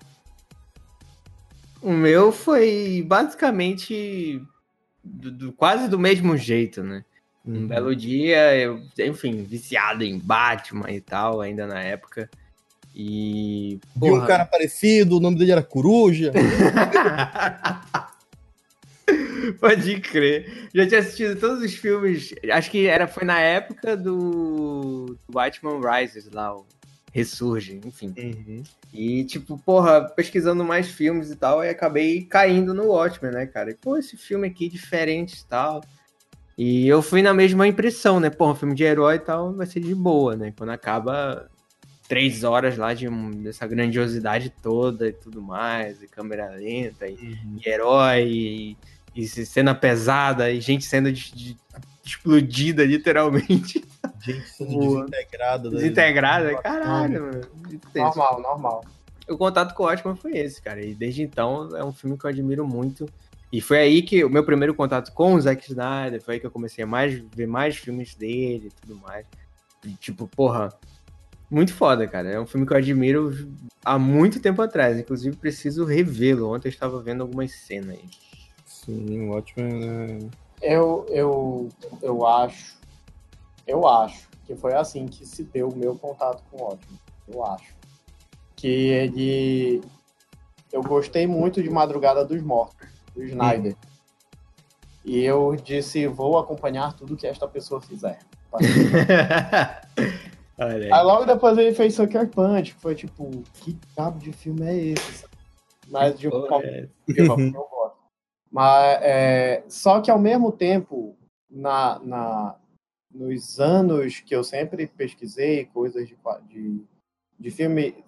O meu foi basicamente do- do- quase do mesmo jeito, né? Um Uhum. belo dia, eu, enfim, viciado em Batman e tal, ainda na época. E. Vi um porra, cara parecido, o nome dele era Coruja. Pode crer. Já tinha assistido todos os filmes. Acho que era, foi na época do, do Batman Rises lá, o Ressurge, enfim. Uhum. E, tipo, porra, pesquisando mais filmes e tal, e acabei caindo no Watchmen, né, cara? E, pô, esse filme aqui diferente e tal. E eu fui na mesma impressão, né? Pô, um filme de herói e tal vai ser de boa, né? Quando acaba três horas lá de dessa grandiosidade toda e tudo mais, e câmera lenta, e, e herói, e, e cena pesada, e gente sendo de- de- explodida, literalmente. Gente sendo desintegrada. da- Desintegrada, caralho. Normal, normal. O contato com o Watchmen foi esse, cara. E desde então é um filme que eu admiro muito. E foi aí que o meu primeiro contato com o Zack Snyder, foi aí que eu comecei a mais, ver mais filmes dele e tudo mais. E, tipo, porra, muito foda, cara. É um filme que eu admiro há muito tempo atrás. Inclusive, preciso revê-lo. Ontem eu estava vendo algumas cenas aí. Sim, o Watchmen Eu, eu, eu acho, eu acho que foi assim que se deu o meu contato com o Watchmen. Eu acho. Que ele. Eu gostei muito de Madrugada dos Mortos, do Snyder. E eu disse, vou acompanhar tudo que esta pessoa fizer. Aí. Aí logo depois ele fez Sucker Punch, que foi tipo, que cabo de filme é esse? Mas de Porra, é. eu. Mas, é, só que ao mesmo tempo, na, na, nos anos que eu sempre pesquisei coisas de, de, de filme,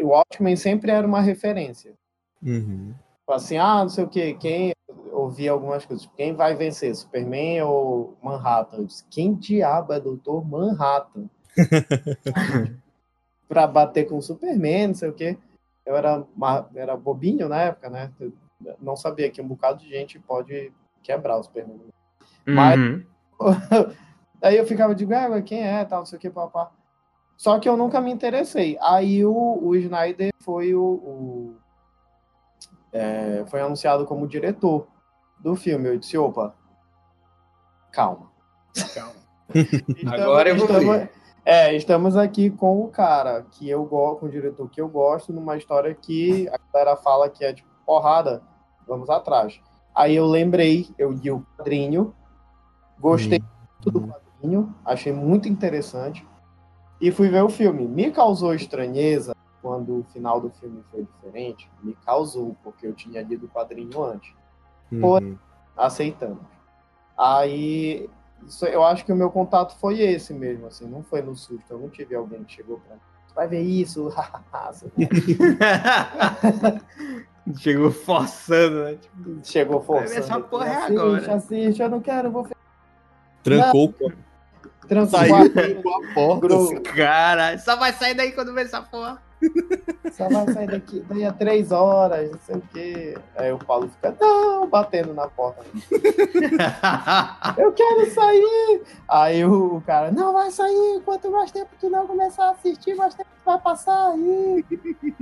o Watchmen sempre era uma referência. Uhum. Tipo Assim, ah, não sei o que, quem ouvia algumas coisas, quem vai vencer, Superman ou Manhattan? Eu disse, quem diabo é Doutor Manhattan? pra bater com o Superman, não sei o que. Eu era, era bobinho na época, né? Não sabia que um bocado de gente pode quebrar o Superman. Mas- Uhum. Aí eu ficava de, ah, mas quem é, tal, não sei o que, papá. Só que eu nunca me interessei. Aí o, o Snyder foi o, o- é, foi anunciado como diretor do filme. Eu disse, opa, calma. Calma. Estamos- Agora eu vou estamos- ver. É, estamos aqui com o cara que eu gosto, com o diretor que eu gosto, numa história que a galera fala que é tipo porrada, vamos atrás. Aí eu lembrei, eu li o quadrinho, gostei muito do quadrinho, achei muito interessante e fui ver o filme. Me causou estranheza quando o final do filme foi diferente, me causou, porque eu tinha lido o quadrinho antes Uhum. aceitamos. Aí, isso- eu acho que o meu contato foi esse mesmo, assim, não foi no susto, eu não tive alguém que chegou pra mim, vai ver isso, Chegou forçando, né? Tipo, chegou forçando. essa porra é assiste, agora. assiste, eu não quero, vou Trancou o tranquilo. Saiu trancou a porta. Assim. Cara, só vai sair daí quando ver essa porra. Só vai sair daqui, daí a três horas, não sei o quê. Aí o Paulo fica, não, batendo na porta. Eu quero sair! Aí o, cara, não vai sair, quanto mais tempo tu não começar a assistir, mais tempo tu vai passar aí.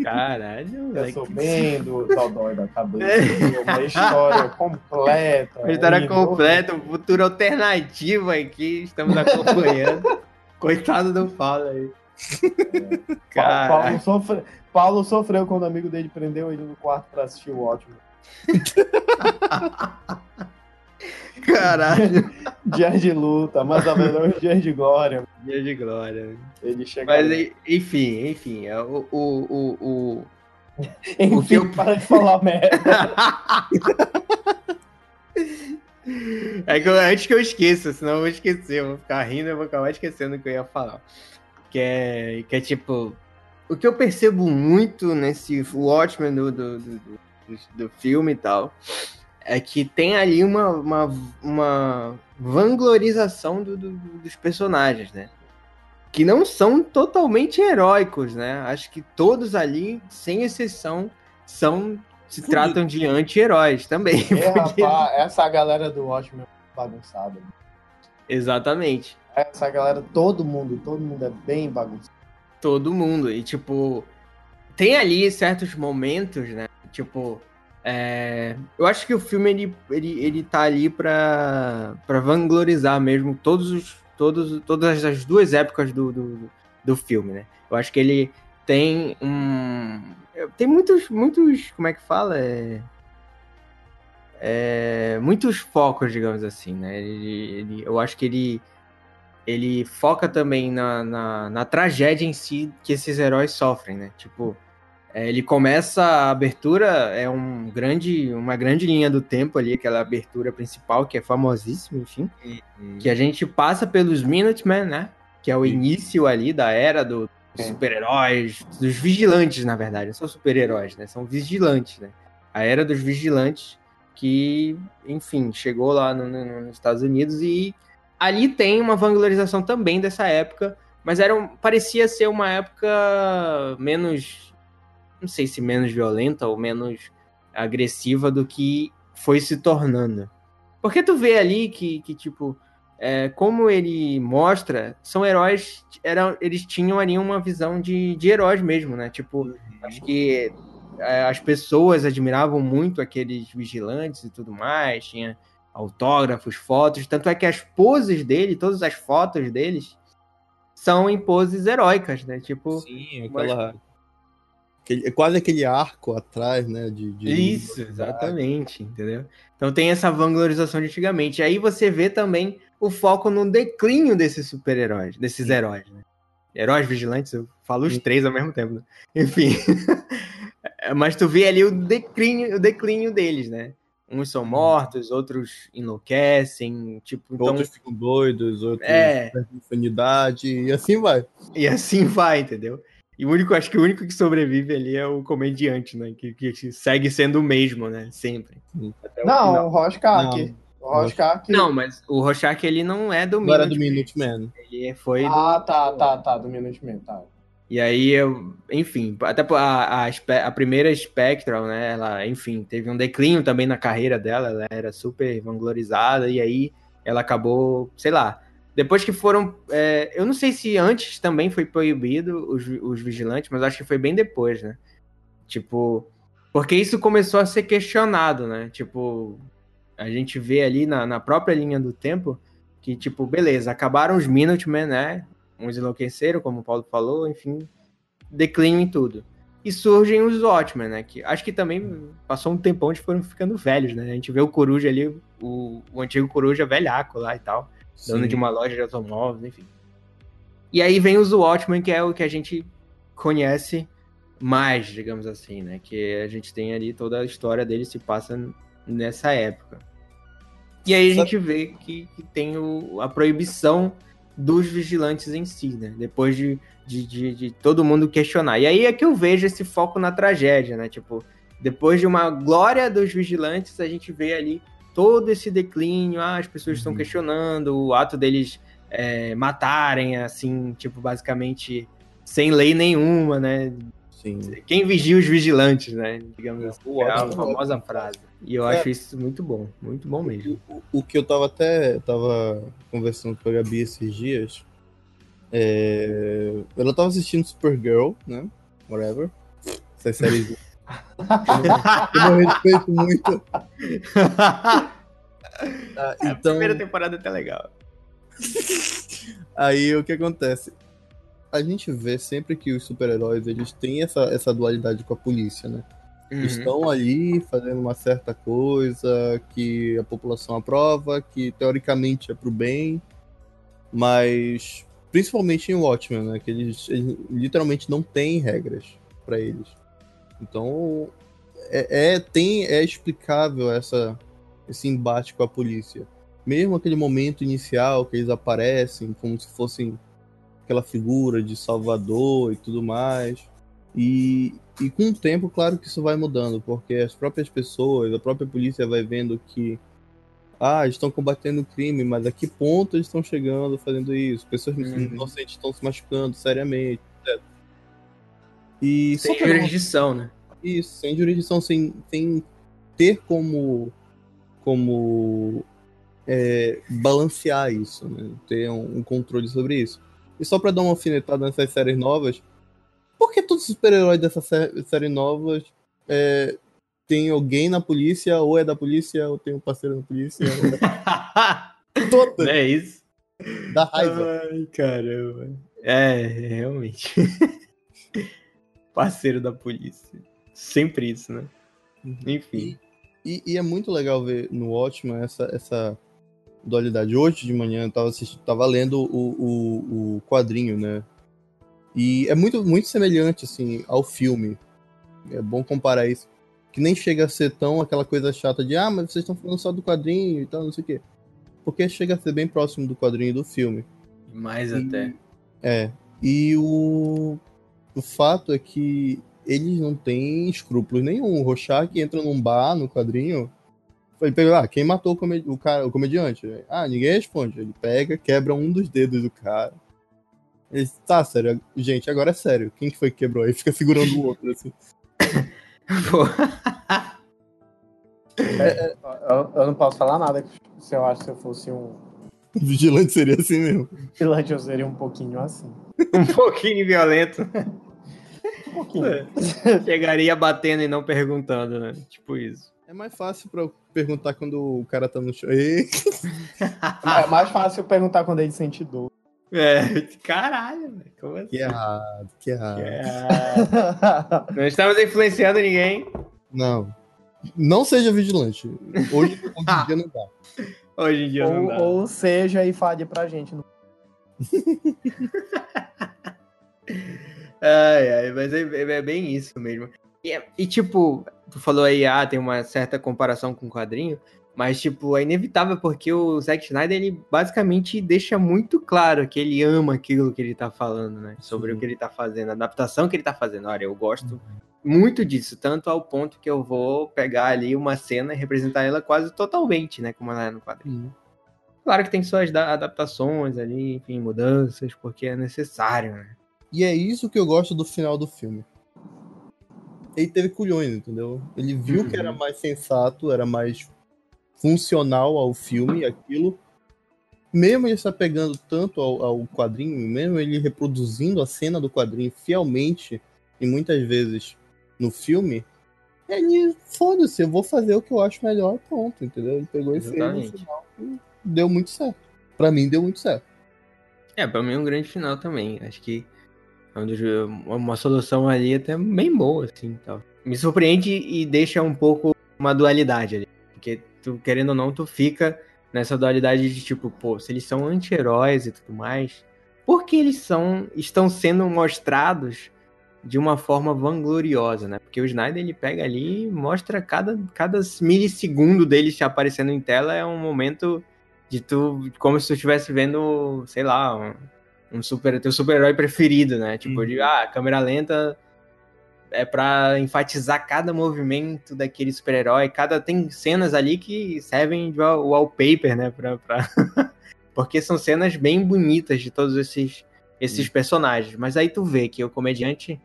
Caralho, Eu sou bem do dodói da cabeça. Uma história completa. Uma história Indo- completa, um futuro alternativo aqui, estamos acompanhando. Coitado do Paulo aí. Pa- Cara, Paulo, sofre... Paulo sofreu quando o amigo dele prendeu ele no quarto pra assistir o ótimo. caralho. Dias de luta, mas a melhor dias de glória. Dia de glória. Ele chega. Mas, ali. enfim, enfim, é o, o, o, o... Enfim, o que eu- para de falar merda. É que eu- antes que eu esqueça, senão eu vou esquecer, eu vou ficar rindo e vou acabar esquecendo o que eu ia falar. Que é, que é tipo, o que eu percebo muito nesse Watchmen do, do, do, do, do filme e tal, é que tem ali uma, uma, uma vanglorização do, do- dos personagens, né? Que não são totalmente heróicos, né? Acho que todos ali, sem exceção, são se tratam de anti-heróis também. É, porque- rapaz, essa galera do ótimo é bagunçada. Exatamente. Essa galera, todo mundo, todo mundo é bem bagunçado. Todo mundo. E, tipo, tem ali certos momentos, né? Tipo, é, eu acho que o filme, ele, ele, ele tá ali pra, pra vanglorizar mesmo todos os, todos, todas as duas épocas do, do, do filme, né? Eu acho que ele tem um... Tem muitos, muitos, como é que fala? É, é, muitos focos, digamos assim, né? Ele, ele- eu acho que ele ele foca também na, na, na tragédia em si que esses heróis sofrem, né? Tipo, é, ele começa a abertura, é um grande, uma grande linha do tempo ali, aquela abertura principal, que é famosíssima, enfim, que a gente passa pelos Minutemen, né? Que é o início ali da era do- dos É. super-heróis, dos vigilantes, na verdade, não são super-heróis, né? São vigilantes, né? A era dos vigilantes que, enfim, chegou lá no- no- nos Estados Unidos e ali tem uma vanglorização também dessa época, mas era um- parecia ser uma época menos, não sei se menos violenta ou menos agressiva do que foi se tornando. Porque tu vê ali que, que tipo, é, como ele mostra, são heróis, eram, eles tinham ali uma visão de, de heróis mesmo, né? Tipo, acho que é, as pessoas admiravam muito aqueles vigilantes e tudo mais, tinha autógrafos, fotos, tanto é que as poses dele, todas as fotos deles, são em poses heróicas, né? Tipo, Sim, aquela. aquele- é quase aquele arco atrás, né? De, de- Isso, exatamente, entendeu? Então tem essa vanglorização de antigamente. Aí você vê também o foco no declínio desses super-heróis, desses heróis, né? Heróis vigilantes, eu falo os Sim. três ao mesmo tempo, né? Enfim. É, Mas tu vê ali o declínio, o declínio deles, né? Uns são mortos, outros enlouquecem, tipo, então... Outros ficam doidos, outros É. perdem sanidade, e assim vai. E assim vai, entendeu? E o único, acho que o único que sobrevive ali é o comediante, né? Que, que segue sendo o mesmo, né? Sempre. Até o Não, final. o Rorschach. O Rorschach. Não, mas o Rorschach, ele não é do Não era do Minuteman, Minuteman. Ele foi do- Ah, tá, tá, tá. Do Minuteman, tá. E aí, eu, enfim, até a, a, a primeira Spectral, né? Ela, enfim, teve um declínio também na carreira dela, ela era super vanglorizada, e aí ela acabou, sei lá. Depois que foram. é, eu não sei se antes também foi proibido os, os vigilantes, mas acho que foi bem depois, né? Tipo. Porque isso começou a ser questionado, né? Tipo, a gente vê ali na, na própria linha do tempo que, tipo, beleza, acabaram os Minutemen, né? Uns enlouqueceram, como o Paulo falou, enfim, declínio em tudo. E surgem os Watchmen, né? Que acho que também passou um tempão, eles foram ficando velhos, né? A gente vê o Coruja ali, o, o antigo Coruja velhaco lá e tal, dono Sim. de uma loja de automóveis, enfim. E aí vem os Watchmen, que é o que a gente conhece mais, digamos assim, né? Que a gente tem ali toda a história dele se passa nessa época. E aí a gente vê que, que tem o- a proibição dos vigilantes em si, né? Depois de, de, de, de todo mundo questionar. E aí é que eu vejo esse foco na tragédia, né? Tipo, depois de uma glória dos vigilantes, a gente vê ali todo esse declínio, ah, as pessoas estão Uhum. questionando o ato deles é, matarem, assim, tipo, basicamente sem lei nenhuma, né? Sim. Quem vigia os vigilantes, né? Digamos assim. É a famosa frase. E eu É. acho isso muito bom, muito bom mesmo. O, o que eu tava até tava conversando com a Gabi esses dias. é, Ela tava assistindo Supergirl, né? Whatever. Essas séries. eu não respeito muito. Ah, A então, primeira temporada é até legal. aí o que acontece? A gente vê sempre que os super-heróis eles têm essa, essa dualidade com a polícia, né? Uhum. estão ali fazendo uma certa coisa que a população aprova, que teoricamente é pro bem, mas principalmente em Watchmen, né, que eles, eles literalmente não têm regras para eles. Então é, é- tem é explicável essa esse embate com a polícia. Mesmo aquele momento inicial que eles aparecem como se fossem aquela figura de salvador e tudo mais. E, e com o tempo, claro que isso vai mudando, porque as próprias pessoas, a própria polícia vai vendo que ah, estão combatendo o crime, mas a que ponto eles estão chegando fazendo isso? Pessoas Uhum. inocentes estão se machucando seriamente, etc. E Sem uma- jurisdição, né? isso, sem jurisdição, sem, sem ter como, como é, balancear isso, né? ter um, um controle sobre isso. E só pra dar uma alfinetada nessas séries novas, por que todos os super-heróis dessas sé- séries novas é, tem alguém na polícia, ou é da polícia, ou tem um parceiro na polícia? ou é- Todas, é isso? dá raiva. Ai, caramba. É, realmente. Parceiro da polícia. Sempre isso, né? Enfim. E, e é muito legal ver no Watchmen essa, essa dualidade. Hoje de manhã eu tava, assistindo, tava lendo o, o, o quadrinho, né? E é muito, muito semelhante, assim, ao filme. É bom comparar isso. Que nem chega a ser tão aquela coisa chata de ah, mas vocês estão falando só do quadrinho e tal, não sei o quê. Porque chega a ser bem próximo do quadrinho e do filme. Mais E- até. É. E o, o fato é que eles não têm escrúpulos nenhum. O Rorschach entra num bar no quadrinho. Ele pega, ah, quem matou o, comedi- o cara, o comediante? Ah, ninguém responde. Ele pega, quebra um dos dedos do cara. Ele, tá, sério, gente, agora é sério. Quem que foi que quebrou? Aí fica segurando o outro, assim. Pô, Eu, eu não posso falar nada se eu acho que se eu fosse um Vigilante seria assim mesmo. vigilante, eu seria um pouquinho assim. um pouquinho violento. Um pouquinho. É. Chegaria batendo e não perguntando, né? Tipo isso. É mais fácil pra eu perguntar quando o cara tá no chão. É mais fácil perguntar quando ele sente dor. É, caralho, velho. Como assim? Que errado, que errado. É. Não estamos influenciando ninguém. Não. Não seja vigilante. Hoje, hoje em dia não dá. Hoje em dia não ou, dá. ou seja e fale pra gente. Ai, ai, mas é, é- é bem isso mesmo. E, é- e, tipo, tu falou aí, ah, tem uma certa comparação com o quadrinho, mas, tipo, é inevitável porque o Zack Snyder, ele basicamente deixa muito claro que ele ama aquilo que ele tá falando, né? Sobre Sim. o que ele tá fazendo, a adaptação que ele tá fazendo. Olha, eu gosto muito disso, tanto ao ponto que eu vou pegar ali uma cena e representar ela quase totalmente, né? Como ela é no quadrinho. Claro que tem suas da- adaptações ali, enfim, mudanças, porque é necessário, né? E é isso que eu gosto do final do filme. Ele teve culhões, entendeu? Ele viu que Uhum. era mais sensato, era mais funcional ao filme, aquilo. Mesmo ele se apegando tanto ao, ao quadrinho, mesmo ele reproduzindo a cena do quadrinho fielmente, e muitas vezes no filme, ele, foda-se, eu vou fazer o que eu acho melhor, pronto, entendeu? Ele pegou e fez no Exatamente. final e deu muito certo. Pra mim, deu muito certo. É, pra mim é um grande final também. Acho que uma solução ali até bem boa, assim, tal. Me surpreende e deixa um pouco uma dualidade ali. Porque tu, querendo ou não, tu fica nessa dualidade de tipo, pô, se eles são anti-heróis e tudo mais, por que eles são, estão sendo mostrados de uma forma vangloriosa, né? Porque o Snyder, ele pega ali e mostra cada, cada milissegundo deles aparecendo em tela é um momento de tu, como se tu estivesse vendo, sei lá, um, um super, teu super-herói preferido, né? Tipo, de, ah, câmera lenta é pra enfatizar cada movimento daquele super-herói, cada tem cenas ali que servem de wall- wallpaper, né, pra, pra... porque são cenas bem bonitas de todos esses esses personagens, mas aí tu vê que o comediante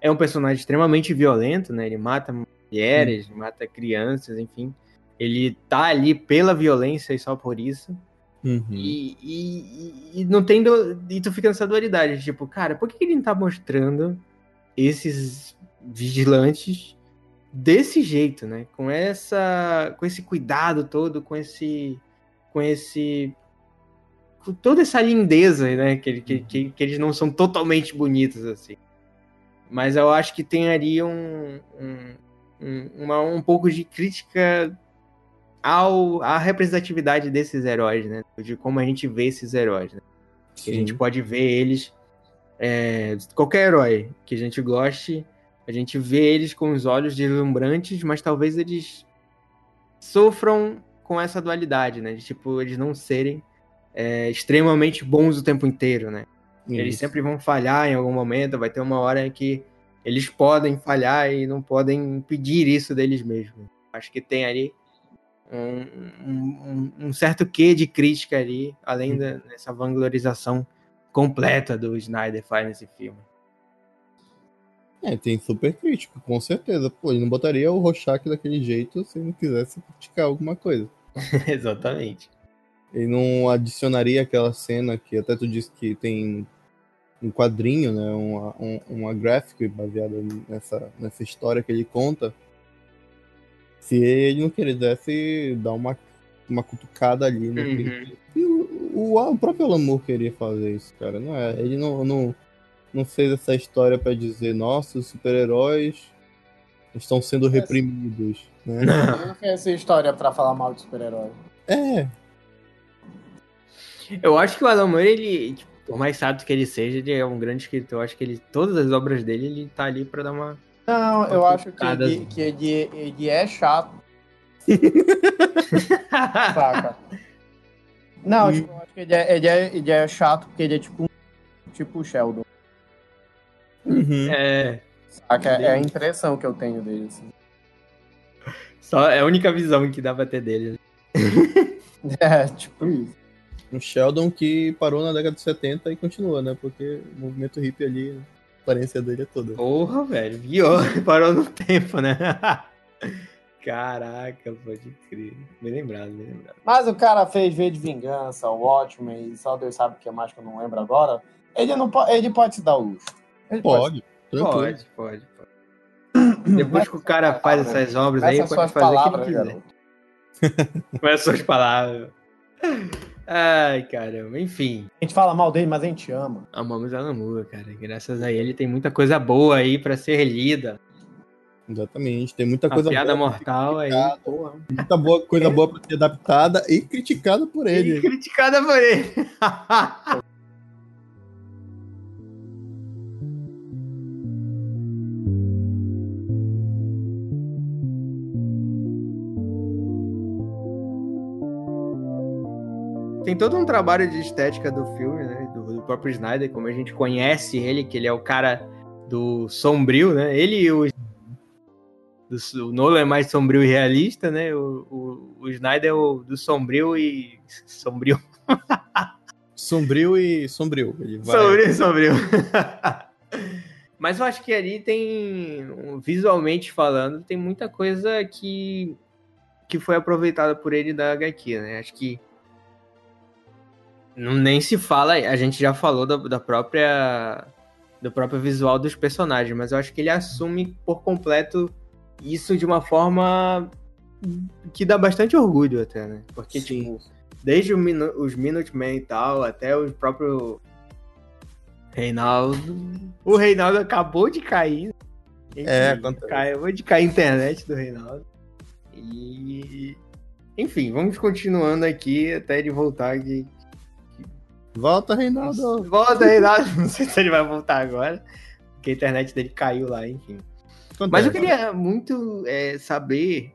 é um personagem extremamente violento, né? Ele mata mulheres, mata crianças, enfim. Ele tá ali pela violência e só por isso. Uhum. E, e- e não tem. do- E tu fica nessa dualidade, tipo, cara, por que ele não tá mostrando esses vigilantes desse jeito, né? Com essa. Com esse cuidado todo, com esse. Com esse. Com toda essa lindeza, né? Que, que, que, que eles não são totalmente bonitos, assim. Mas eu acho que tem ali um. um, um, uma- um pouco de crítica ao, à representatividade desses heróis, né? De como a gente vê esses heróis, né? Que a gente pode ver eles. é, qualquer herói que a gente goste, a gente vê eles com os olhos deslumbrantes, mas talvez eles sofram com essa dualidade, né? De tipo, eles não serem é, extremamente bons o tempo inteiro, né? Eles Isso. sempre vão falhar em algum momento, vai ter uma hora em que eles podem falhar e não podem impedir isso deles mesmos. Acho que tem ali um, um- um certo quê de crítica ali, além dessa vanglorização completa do Snyder faz nesse filme. É, tem super crítico, com certeza. Pô, ele não botaria o Rorschach daquele jeito se ele não quisesse criticar alguma coisa. Exatamente. Ele não adicionaria aquela cena que até tu disse que tem um quadrinho, né? Uma, um- uma graphic baseada nessa, nessa história que ele conta. Se ele não quisesse dar uma, uma cutucada ali no Uhum. E o, o, o próprio Alan Moore queria fazer isso, cara. Não é? Ele não, não, não fez essa história pra dizer, nossa, os super-heróis estão sendo reprimidos, né? Não fez essa história pra falar mal de super-herói. É, Eu acho que o Alan Moore, ele, tipo, por mais sábio que ele seja, ele é um grande escritor. Eu acho que ele, todas as obras dele, ele tá ali pra dar uma. Não, eu acho que ele, que ele, ele é chato, saca? Não, tipo, eu acho que ele é, ele, é, ele é chato porque ele é tipo, um- tipo o Sheldon. uhum. é. Saca? É a impressão que eu tenho dele, assim. Só é a única visão que dá pra ter dele. É, tipo isso. um Sheldon que parou na década de 70 e continua, né? Porque o movimento hippie ali, a aparência dele é toda. Porra, velho. Pior, parou no tempo, né? Caraca, pode crer. Bem lembrado, bem lembrado. Mas o cara fez V de Vingança, o Watchmen, e só Deus sabe o que mais que eu não lembro agora. Ele, não po- ele pode se dar o luxo. Ele Pode, tranquilo. Pode, pode, pode. Depois que o cara faz essas obras aí, pode fazer o que palavras, ele quiser. Com essas palavras. Ai, caramba, enfim. A gente fala mal dele, mas a gente ama. Amamos a Namura, cara. Graças a ele tem muita coisa boa aí pra ser lida. Exatamente. Tem muita A coisa piada boa, mortal aí, porra. muita boa, coisa boa pra ser adaptada e criticada por E ele. criticada por ele. Tem todo um trabalho de estética do filme, né? Do, do próprio Snyder, como a gente conhece ele, que ele é o cara do sombrio, né? Ele e o, do- o Nolan é mais sombrio e realista, né? O, o, o Snyder é o do sombrio e sombrio Sombrio e sombrio. Ele vai... Sombrio, sombrio. Mas eu acho que ali tem, visualmente falando, tem muita coisa que, que foi aproveitada por ele da HQ, né? Acho que nem se fala, a gente já falou da, da própria do próprio visual dos personagens, mas eu acho que ele assume por completo isso de uma forma que dá bastante orgulho até, né? Porque, Sim. tipo, desde Minu- os Minutemen e tal, até o próprio Reinaldo. O Reinaldo acabou de cair. É, Enfim, acontece. Acabou de cair a internet do Reinaldo. E. Enfim, vamos continuando aqui até ele voltar. Volta, Reinaldo. Volta, Reinaldo. Não sei se ele vai voltar agora. Porque a internet dele caiu lá, enfim. Mas eu queria muito é, saber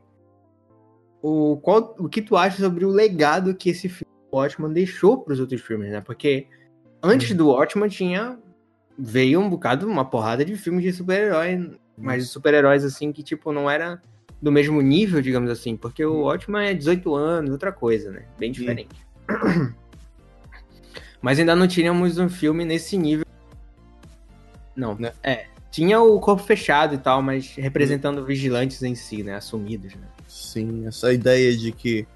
o, qual, o que tu acha sobre o legado que esse filme Watchman deixou para os outros filmes, né? Porque antes do Watchman tinha veio um bocado, uma porrada de filmes de super-herói, mas super-heróis assim que tipo não era do mesmo nível, digamos assim, porque o Watchman é 18 anos, outra coisa, né? Bem diferente. Mas ainda não tínhamos um filme nesse nível. Não, Né? é. Tinha o corpo fechado e tal, mas representando vigilantes em si, né? Assumidos, né? Sim, essa ideia de que.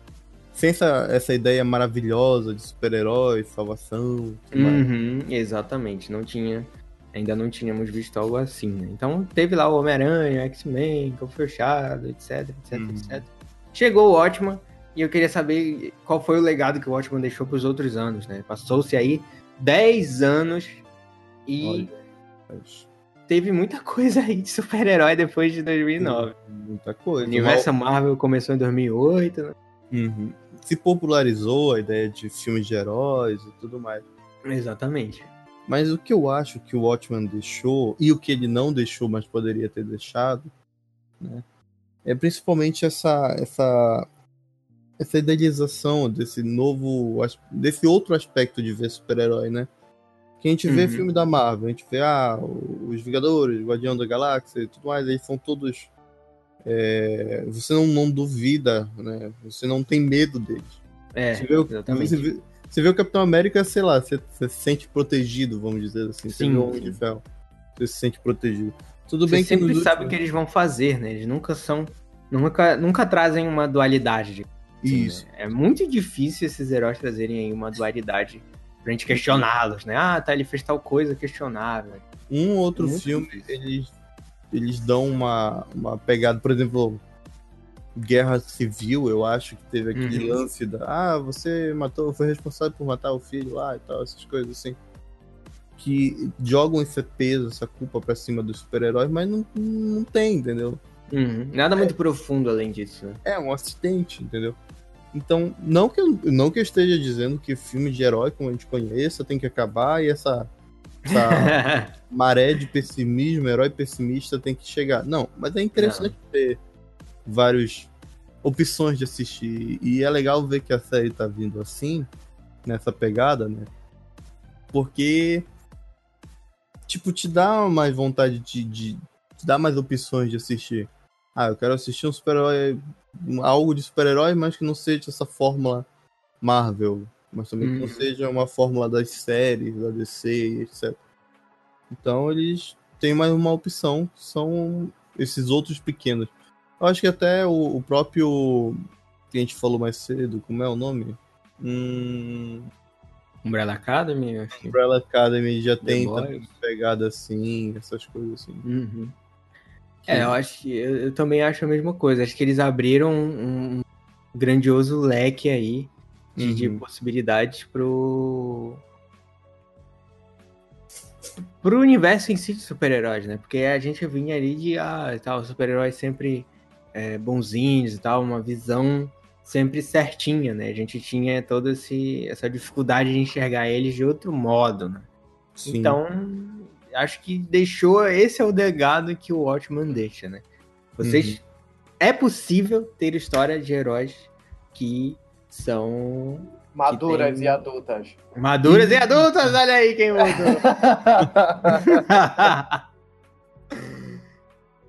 Sem essa, essa ideia maravilhosa de super-herói, salvação. Uhum, exatamente. Não tinha. Ainda não tínhamos visto algo assim, né? Então teve lá o Homem-Aranha, X-Men, corpo fechado, etc, etc, Uhum. etc. Chegou o Watchman e eu queria saber qual foi o legado que o Watchman deixou para os outros anos, né? Passou-se aí 10 anos e Olha, Mas teve muita coisa aí de super-herói depois de 2009. Muita O coisa. universo Marvel começou em 2008, né? Uhum. Se popularizou a ideia de filmes de heróis e tudo mais. Exatamente. Mas o que eu acho que o Watchman deixou, e o que ele não deixou, mas poderia ter deixado, né, é principalmente essa, essa, essa idealização desse novo, desse outro aspecto de ver super-herói, né? Que a gente vê Uhum. filme da Marvel, a gente vê ah, os Vingadores, o Guardião da Galáxia e tudo mais, eles são todos. é, você não, não duvida, né? Você não tem medo deles. É, Você vê, exatamente. você, vê, você vê o Capitão América, sei lá, você, você se sente protegido, vamos dizer assim. Você Sim, vê o Homem de Ferro, você se sente protegido. Tudo Você bem que sempre sabe o que eles vão fazer, né? Eles nunca são. Nunca, nunca trazem uma dualidade. Isso. né? É muito difícil esses heróis trazerem aí uma dualidade pra gente questioná-los, né? Ah, tá, ele fez tal coisa questionável. Um outro Muito filme, difícil. eles, eles dão uma, uma pegada, por exemplo, Guerra Civil, eu acho que teve aquele Uhum. lance da. Ah, você matou, foi responsável por matar o filho lá e tal, essas coisas assim. Que jogam esse peso, essa culpa pra cima dos super-heróis, mas não, não tem, entendeu? Uhum. Nada muito profundo além disso, né? É um acidente, entendeu? Então, não que, eu, não que eu esteja dizendo que filme de herói, como a gente conheça, tem que acabar e essa, essa maré de pessimismo, herói pessimista tem que chegar. Não, mas é interessante ter várias opções de assistir. E é legal ver que a série tá vindo assim, nessa pegada, né? Porque, tipo, te dá mais vontade de, de te dá mais opções de assistir. Ah, eu quero assistir um super-herói, algo de super-herói, mas que não seja essa fórmula Marvel, mas também que não Hum. seja uma fórmula das séries, da DC, etc. Então eles têm mais uma opção, são esses outros pequenos. Eu acho que até o, o próprio que a gente falou mais cedo, como é o nome? Hum, Umbrella Academy, eu acho. Umbrella Academy já tem Boys. também pegada assim, essas coisas assim. Uhum. É, eu acho que eu, eu também acho a mesma coisa. Acho que eles abriram um, um grandioso leque aí de, de Uhum. possibilidades pro pro universo em si de super-heróis, né? Porque a gente vinha ali de ah, tal, super-heróis sempre é, bonzinhos e tal, uma visão sempre certinha, né? A gente tinha toda essa dificuldade de enxergar eles de outro modo, né? Sim. Então, acho que deixou. Esse é o legado que o Watchman deixa, né? Vocês. É possível ter história de heróis que são Maduras tem- e adultas. maduras e adultas. Olha aí quem mudou.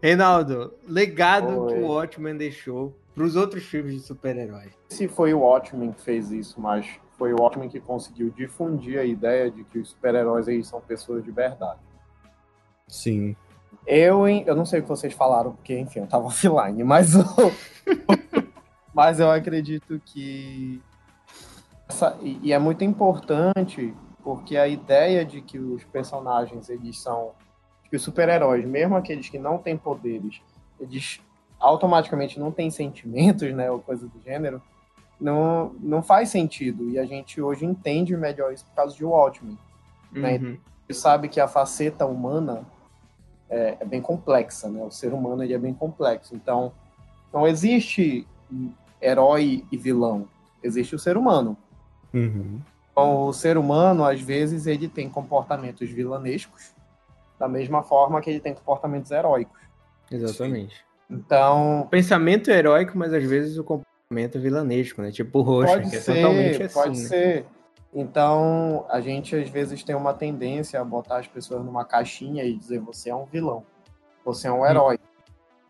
Reinaldo, legado Oi. que o Watchman deixou pros outros filmes de super-heróis. Se foi o Watchmen que fez isso, mas foi o Watchmen que conseguiu difundir a ideia de que os super-heróis aí são pessoas de verdade. Sim. Eu, eu não sei o que vocês falaram, porque, enfim, eu tava offline, mas, eu- mas eu acredito que. essa- e, e é muito importante, porque a ideia de que os personagens, eles são. que os super-heróis, mesmo aqueles que não têm poderes, eles automaticamente não têm sentimentos, né, ou coisa do gênero, não, não faz sentido. E a gente hoje entende melhor isso por causa de Watchmen Né? Uhum. gente sabe que a faceta humana é, é bem complexa, né? O ser humano ele é bem complexo. Então, não existe herói e vilão. Existe o ser humano. Uhum. Então, o ser humano, às vezes, ele tem comportamentos vilanescos, da mesma forma que ele tem comportamentos heróicos. Exatamente. Então, pensamento é heróico, mas às vezes o comportamento é vilanesco, né? Tipo o pode que é ser, totalmente assim. pode né? ser. Então, a gente às vezes tem uma tendência a botar as pessoas numa caixinha e dizer você é um vilão, você é um herói.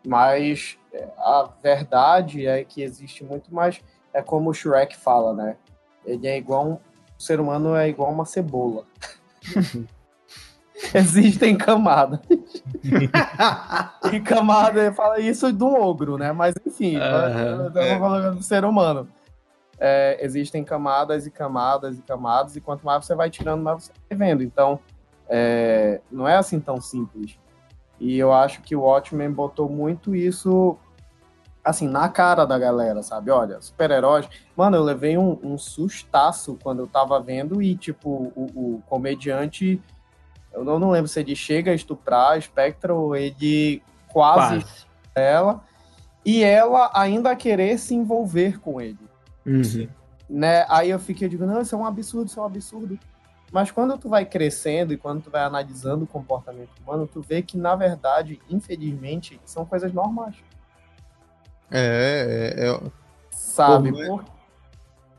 Mas é, a verdade é que existe muito mais. É como o Shrek fala, né? Ele é igual um. O ser humano é igual uma cebola. Existem camadas. E camada ele fala isso do ogro, né? Mas enfim, eu estamos falando do ser humano. É, existem camadas e camadas e camadas, e quanto mais você vai tirando, mais você vai vendo. Então, é, não é assim tão simples. E eu acho que o Watchmen botou muito isso, assim, na cara da galera, sabe? Olha, super-heróis. Mano, eu levei um, um sustaço quando eu tava vendo, e, tipo, o, o comediante. Eu não, não lembro se ele chega a estuprar a Spectra ou ele quase, Quase. ela, e ela ainda querer se envolver com ele Uhum. né? Aí eu fiquei, eu digo, não, isso é um absurdo, isso é um absurdo. Mas quando tu vai crescendo e quando tu vai analisando o comportamento humano, tu vê que, na verdade, infelizmente, são coisas normais. É, é, é- Sabe? Por mais- Por,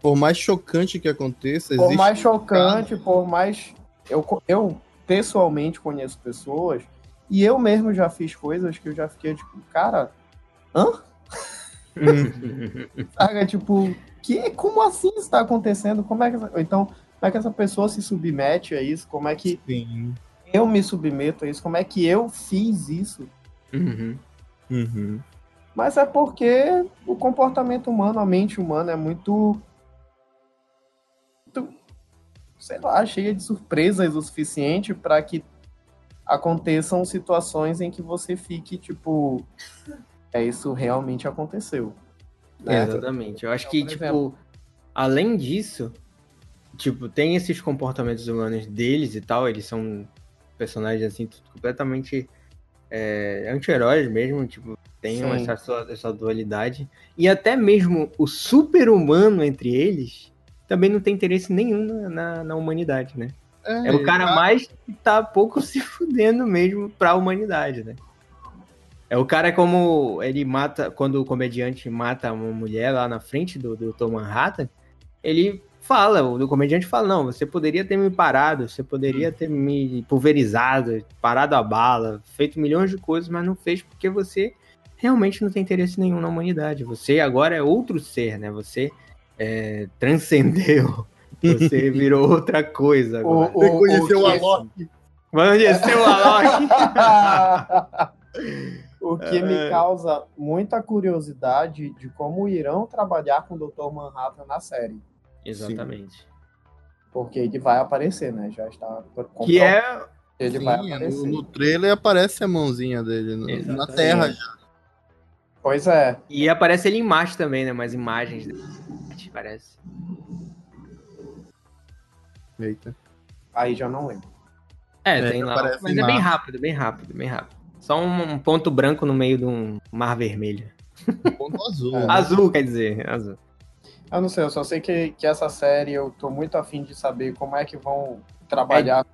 por mais chocante que aconteça, por mais chocante, por mais. Eu, eu pessoalmente conheço pessoas e eu mesmo já fiz coisas que eu já fiquei tipo, cara, hã? Sabe? Tipo, que, como assim isso tá acontecendo? Como é que, essa- então, como é que essa pessoa se submete a isso? Como é que Sim. eu me submeto a isso? Como é que eu fiz isso? Uhum. Uhum. Mas é porque o comportamento humano, a mente humana é muito, muito sei lá, cheia de surpresas o suficiente para que aconteçam situações em que você fique tipo, é isso realmente aconteceu. Né? Exatamente. Eu acho Então, que, por tipo, exemplo- além disso, tipo, tem esses comportamentos humanos deles e tal, eles são personagens, assim, completamente é, anti-heróis mesmo, tipo, tem essa, essa dualidade. E até mesmo o super-humano entre eles também não tem interesse nenhum na, na, na humanidade, né? É o cara mais que tá pouco se fudendo mesmo pra humanidade, né? É o cara como ele mata, quando o comediante mata uma mulher lá na frente do, do Dr. Manhattan, ele fala, o comediante fala, não, você poderia ter me parado, você poderia ter me pulverizado, parado a bala, feito milhões de coisas, mas não fez porque você realmente não tem interesse nenhum na humanidade. Você agora é outro ser, né? Você é, transcendeu. Você virou outra coisa agora. O, Você conheceu o Alok? Vamos conhecer o Alok. O que me causa muita curiosidade de como irão trabalhar com o Dr. Manhattan na série. Exatamente. Porque ele vai aparecer, né? Já está Que é. ele Sim, vai no, aparecer. no trailer aparece a mãozinha dele no- na terra já. Pois é. E aparece ele em Marte também, né? Mais imagens dele. Parece. Eita. Aí já não lembro. É, É, tem lá. aparece Mas é bem rápido, bem rápido, bem rápido. Só um, um ponto branco no meio de um mar vermelho. Ponto azul. É. Azul, quer dizer, azul. Eu não sei, eu só sei que, que essa série eu tô muito afim de saber como é que vão trabalhar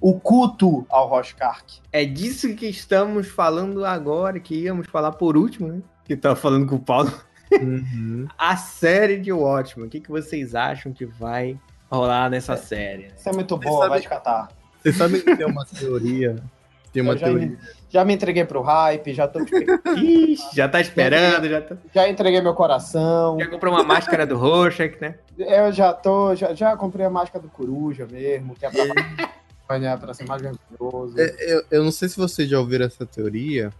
o culto ao Rorschach. É disso que estamos falando agora, que íamos falar por último, né? Que tava falando com o Paulo. Uhum. A série de Watchmen. O que, que vocês acham que vai rolar nessa série? né? Isso é muito Você boa, sabe- vai te catar. Vocês sabem que tem uma teoria. Tem uma já, teoria. me, já me entreguei pro hype, já tô Ixi, já tá esperando, já, tá... já entreguei meu coração. já comprou uma máscara do Rorschach, né? Eu já tô, já, já comprei a máscara do Coruja mesmo, que é pra, pra ser mais vergonhoso. É, Eu, eu não sei se vocês já ouviram essa teoria.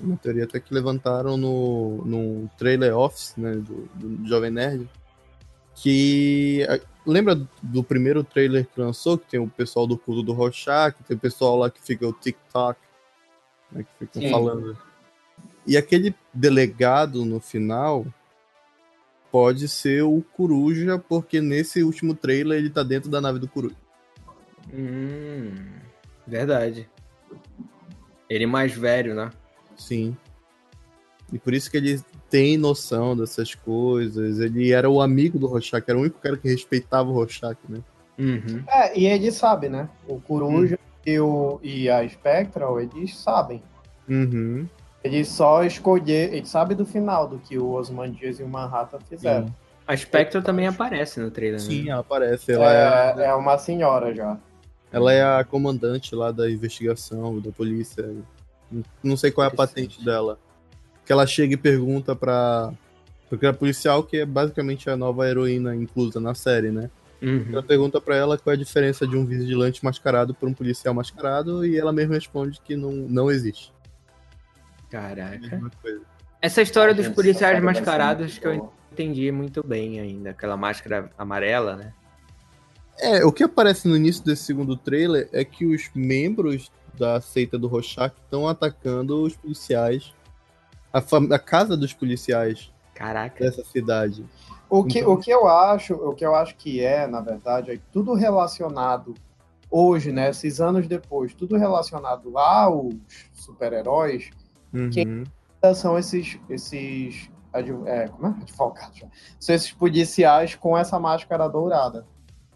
Uma teoria até que levantaram no, no trailer office, né, do, do Jovem Nerd. Que. Lembra do primeiro trailer que lançou? Que tem o pessoal do culto do Rorschach, tem o pessoal lá que fica o TikTok, né, que ficam Sim. falando. E aquele delegado no final pode ser o Coruja, porque nesse último trailer ele tá dentro da nave do Coruja. Hum, verdade. Ele mais velho, né? Sim. E por isso que ele tem noção dessas coisas. Ele era o amigo do Rorschach, era o único cara que respeitava o Rorschach, né? Uhum. É, e ele sabe, né? O Coruja e, o, e a Spectral, eles sabem. Uhum. Ele só escolher, ele sabe do final do que o Osmandias e o Manhattan fizeram. A Spectre também aparece no trailer, né? Sim, ela aparece. Ela é, É, é uma senhora já. ela é a comandante lá da investigação, da polícia. Não sei qual é a patente dela. Que ela chega e pergunta pra. Porque a policial, que é basicamente a nova heroína inclusa na série, né? Uhum. Ela pergunta pra ela qual é a diferença de um vigilante mascarado por um policial mascarado e ela mesma responde que não, não existe. Caraca. Essa história dos gente policiais mascarados que eu entendi muito bem ainda. Aquela máscara amarela, né? É, o que aparece no início desse segundo trailer é que os membros da seita do Rorschach estão atacando os policiais, a, a casa dos policiais Caraca. dessa cidade. O que, Então- o que eu acho, o que eu acho que é, na verdade, é que tudo relacionado hoje, né, esses anos depois, tudo relacionado aos super-heróis, Uhum. são esses esses adv- é, como é? advogados, já. são esses policiais com essa máscara dourada.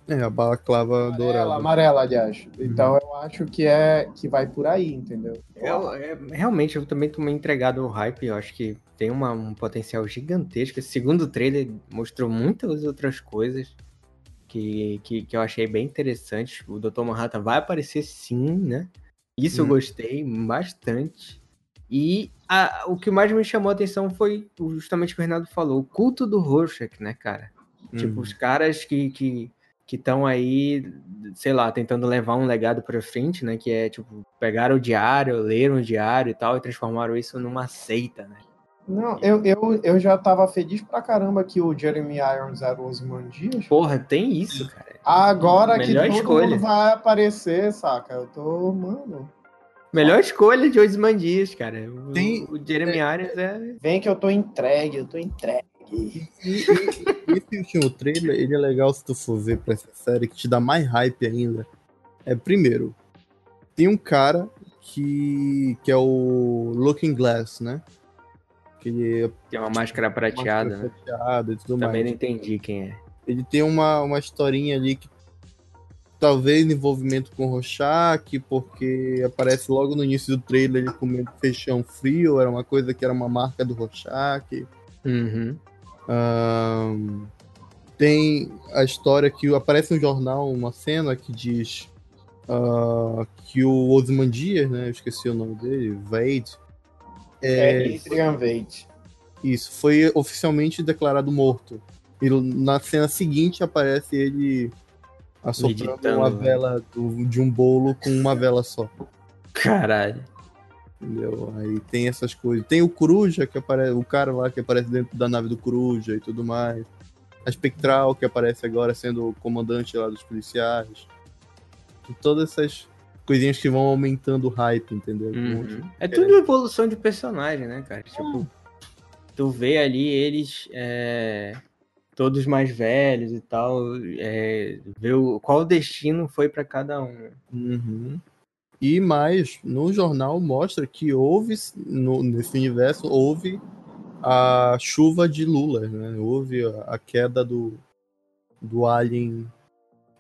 É, a balaclava Amarela, dourada. amarela, aliás. Então eu acho que é que vai por aí, entendeu? Eu- é, realmente, eu também tô meio entregado ao hype. Eu acho que tem uma- um potencial gigantesco. Esse segundo trailer mostrou muitas outras coisas que, que, que eu achei bem interessantes. O Dr. Manhattan vai aparecer sim, né? Isso eu Hum. gostei bastante. E a- o que mais me chamou a atenção foi justamente o que o Renato falou, o culto do Rorschach, né, cara? Tipo, Uhum. os caras que que que estão aí, sei lá, tentando levar um legado pra frente, né? Que é, tipo, pegaram o diário, leram o diário e tal, e transformaram isso numa seita, né? Não, eu, eu, eu já tava feliz pra caramba que o Jeremy Irons era o Osmandias. Porra, tem isso, cara. Agora que Melhor todo escolha. mundo vai aparecer, saca? Eu tô, mano. Melhor escolha de Ozymandias, cara. O, Tem- o Jeremy Irons é... Vem que eu tô entregue, eu tô entregue. E, e- e último trailer, ele é legal se tu for ver pra essa série, que te dá mais hype ainda. É, primeiro, tem um cara que, que é o Looking Glass, né? Que ele é Tem uma máscara prateada, né? prateada e tudo Também mais. não entendi quem é. Ele tem uma, uma historinha ali que talvez envolvimento com o Rorschach, porque aparece logo no início do trailer ele comendo feijão frio, era uma coisa que era uma marca do Rorschach. Uhum. Tem a história que aparece no jornal uma cena que diz ah, que o Ozymandias, né, eu esqueci o nome dele, Vade, É, é, Adrian Veidt. isso, foi oficialmente declarado morto. E na cena seguinte aparece ele assoprando Meditando, uma né? vela do- de um bolo com uma vela só. Caralho. Entendeu? Aí tem essas coisas. Tem o Coruja, que aparece, o cara lá que aparece dentro da nave do Coruja e tudo mais. A Spectral, que aparece agora sendo o comandante lá dos policiais. E todas essas coisinhas que vão aumentando o hype, entendeu? Uhum. É tudo evolução de personagem, né, cara? Tipo, tu vê ali eles é, todos mais velhos e tal, é, ver o, qual o destino foi para cada um. né? Uhum. E mais, no jornal mostra que houve, no- nesse universo, houve a chuva de Lula, né? Houve a, queda do, do alien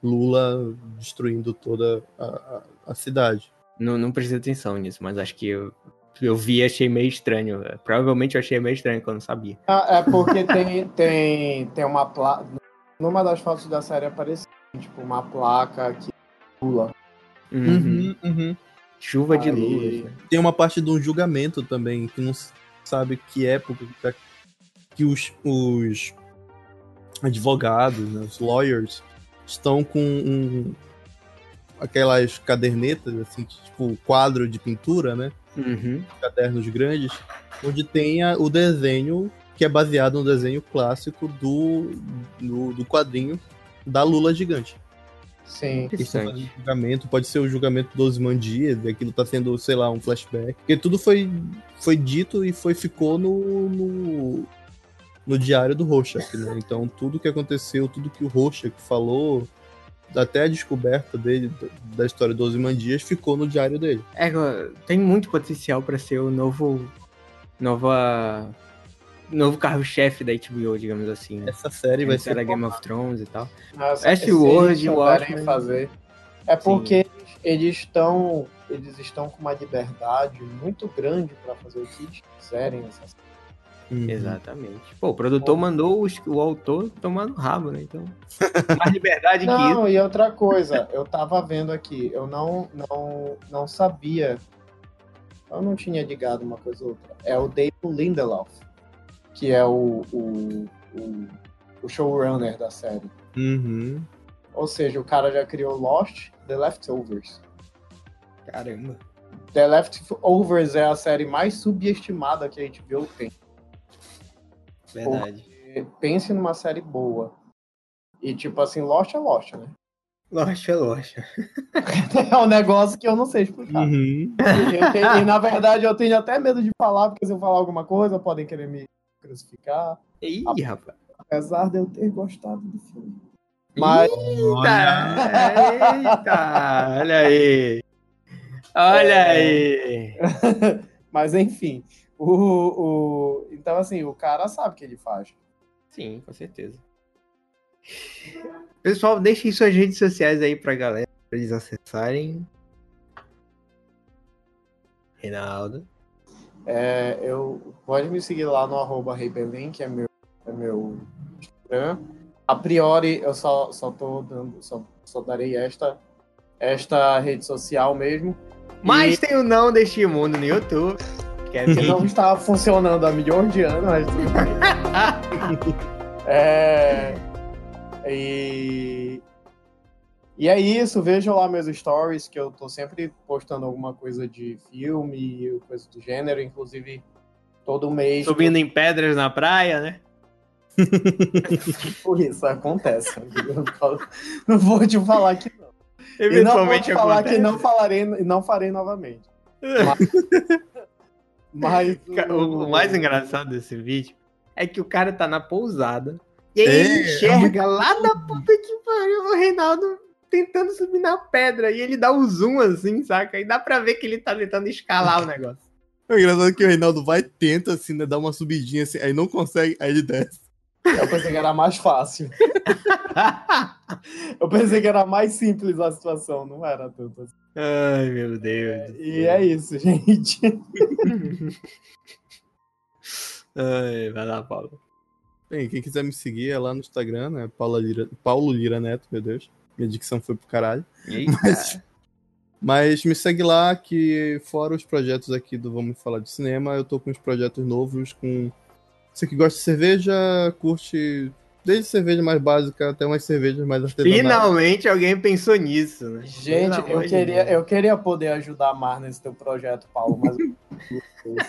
Lula destruindo toda a, a, a cidade. Não, não prestei atenção nisso, mas acho que eu, eu vi e achei meio estranho. Provavelmente eu achei meio estranho quando não sabia. Ah, É porque tem, tem, tem uma placa. Numa das fotos da série apareceu, tipo, uma placa que pula. Uhum. uhum. Chuva de Aí- luvas. né? Tem uma parte de um julgamento também, que não se sabe que época que tá- que os, os advogados, né, os lawyers, estão com um- aquelas cadernetas, assim, tipo quadro de pintura, né? Uhum. Cadernos grandes, onde tem a- o desenho que é baseado no desenho clássico do, do, do quadrinho da Lula gigante. Sim. Fazendo julgamento, pode ser o julgamento do Osman Dias, e aquilo tá sendo, sei lá, um flashback. Porque tudo foi, foi dito e foi ficou no, no, no diário do Rorschach, né? Então tudo que aconteceu, tudo que o Rorschach falou, até a descoberta dele, da- história do Osman Dias, ficou no diário dele. É, tem muito potencial pra ser o novo. Nova. Novo carro-chefe da HBO, digamos assim. Né? Essa série vai ser era Game of Thrones e tal. Eles souberem Watchmen- fazer. É porque eles- eles estão eles estão com uma liberdade muito grande para fazer o que eles quiserem nessa série. Uhum. Exatamente. Pô, o produtor Bom. mandou mandou o autor tomar no rabo, né? Então. Mais liberdade que isso. Não, e outra coisa, eu tava vendo aqui, eu não, não, não sabia, eu não tinha ligado uma coisa ou outra. É o David Lindelof, que é o, o, o, o showrunner da série. Uhum. Ou seja, o cara já criou Lost, The Leftovers. Caramba. The Leftovers é a série mais subestimada que a HBO tem. Verdade. Pense numa série boa. E tipo assim, Lost é Lost, né? Loxa, loxa. É um negócio que eu não sei explicar. Uhum. E, tenho- e, na verdade eu tenho até medo de falar, porque se eu falar alguma coisa, podem querer me crucificar. Ih, rapaz. Apesar de eu ter gostado do filme. Mas Eita, eita, olha aí. Olha É. aí. Mas enfim. O, o, então, assim, o cara sabe o que ele faz. Sim, com certeza. Pessoal, deixem suas redes sociais aí pra galera, pra eles acessarem. Reinaldo. É, eu, pode me seguir lá no arroba Reibelin, que é meu, é meu Instagram. A priori, eu só, só tô dando, só, só darei esta, esta rede social mesmo. Mas tem o não deste mundo no YouTube. Que é que vídeo. não estava funcionando há milhões de anos, mas tudo bem. É, e, e é isso, vejam lá meus stories, que eu tô sempre postando alguma coisa de filme e coisa do gênero, inclusive todo mês. Subindo em pedras na praia, né? Por isso acontece. Não vou te falar que não. E não vou Eventualmente te falar acontece. que não falarei não farei novamente. Mas Ca- O, o mais engraçado desse vídeo é que o cara tá na pousada e aí É, ele enxerga lá da puta que pariu o Reinaldo tentando subir na pedra e ele dá um zoom assim, saca? E dá pra ver que ele tá tentando escalar o negócio. É engraçado que o Reinaldo vai, tenta, assim, né, dar uma subidinha, assim, aí não consegue, aí ele desce. Eu pensei que era mais fácil. Eu pensei que era mais simples a situação, não era tanto assim. Ai, meu Deus. E é isso, gente. Ai, vai lá, Paulo. Bem, quem quiser me seguir é lá no Instagram, né, Paula Lira, Paulo Lira Neto, meu Deus. Minha dicção foi pro caralho. Mas, mas me segue lá que, fora os projetos aqui do Vamos Falar de Cinema, eu tô com uns projetos novos com... Você que gosta de cerveja, curte desde cerveja mais básica até umas cervejas mais artesanais. Finalmente alguém pensou nisso, né? Gente, eu queria, eu queria poder ajudar mais nesse teu projeto, Paulo, mas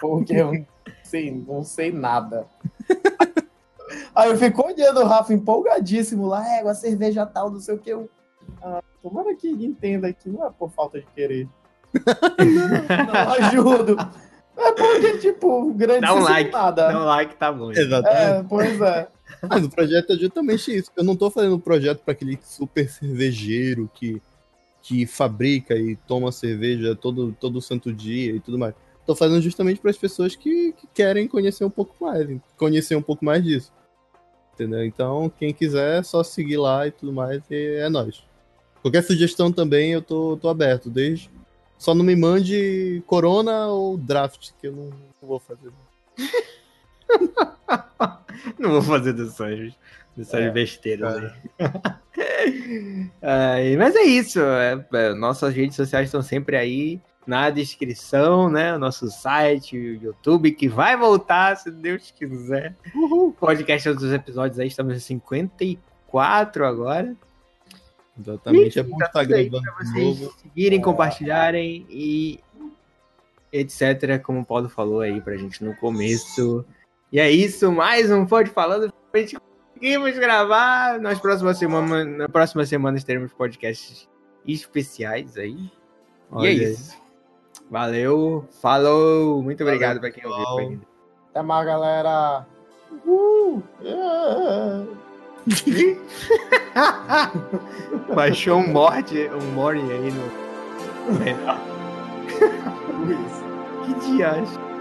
porque eu sei, não sei nada. Aí eu fico olhando o Rafa empolgadíssimo lá, é, a cerveja tal, não sei o que. Eu, ah, tomara que ele entenda que não é por falta de querer. não ajudo. É porque, tipo, grande Dá um like, nada. Dá um like, tá bom. Exatamente. É, pois é. Mas o projeto é justamente isso. Eu não tô fazendo um projeto para aquele super cervejeiro que, que fabrica e toma cerveja todo, todo santo dia e tudo mais. Tô fazendo justamente para as pessoas que, que querem conhecer um pouco mais, conhecer um pouco mais disso. Entendeu? Então, quem quiser, é só seguir lá e tudo mais, e é nóis. Qualquer sugestão também eu tô, tô aberto. Desde... Só não me mande Corona ou Draft, que eu não, não vou fazer. não vou fazer dessas, dessas é, besteiras aí. é, mas é isso. É, é, nossas redes sociais estão sempre aí na descrição, né? O nosso site, o YouTube, que vai voltar, se Deus quiser. Uhul. Podcast dos episódios aí, estamos em 54 agora. Exatamente, e, é bom tá estar gravando pra vocês novo. seguirem, compartilharem e etc, como o Paulo falou aí pra gente no começo. E é isso, mais um Pode Falando. A gente conseguimos gravar. Nas próximas semanas, na próxima semana teremos podcasts especiais aí. Olha e é isso. Valeu, falou. Muito obrigado para quem ouviu. Até mais, galera. Uhul. Yeah. Baixou um morte, um morte aí no. que diacho.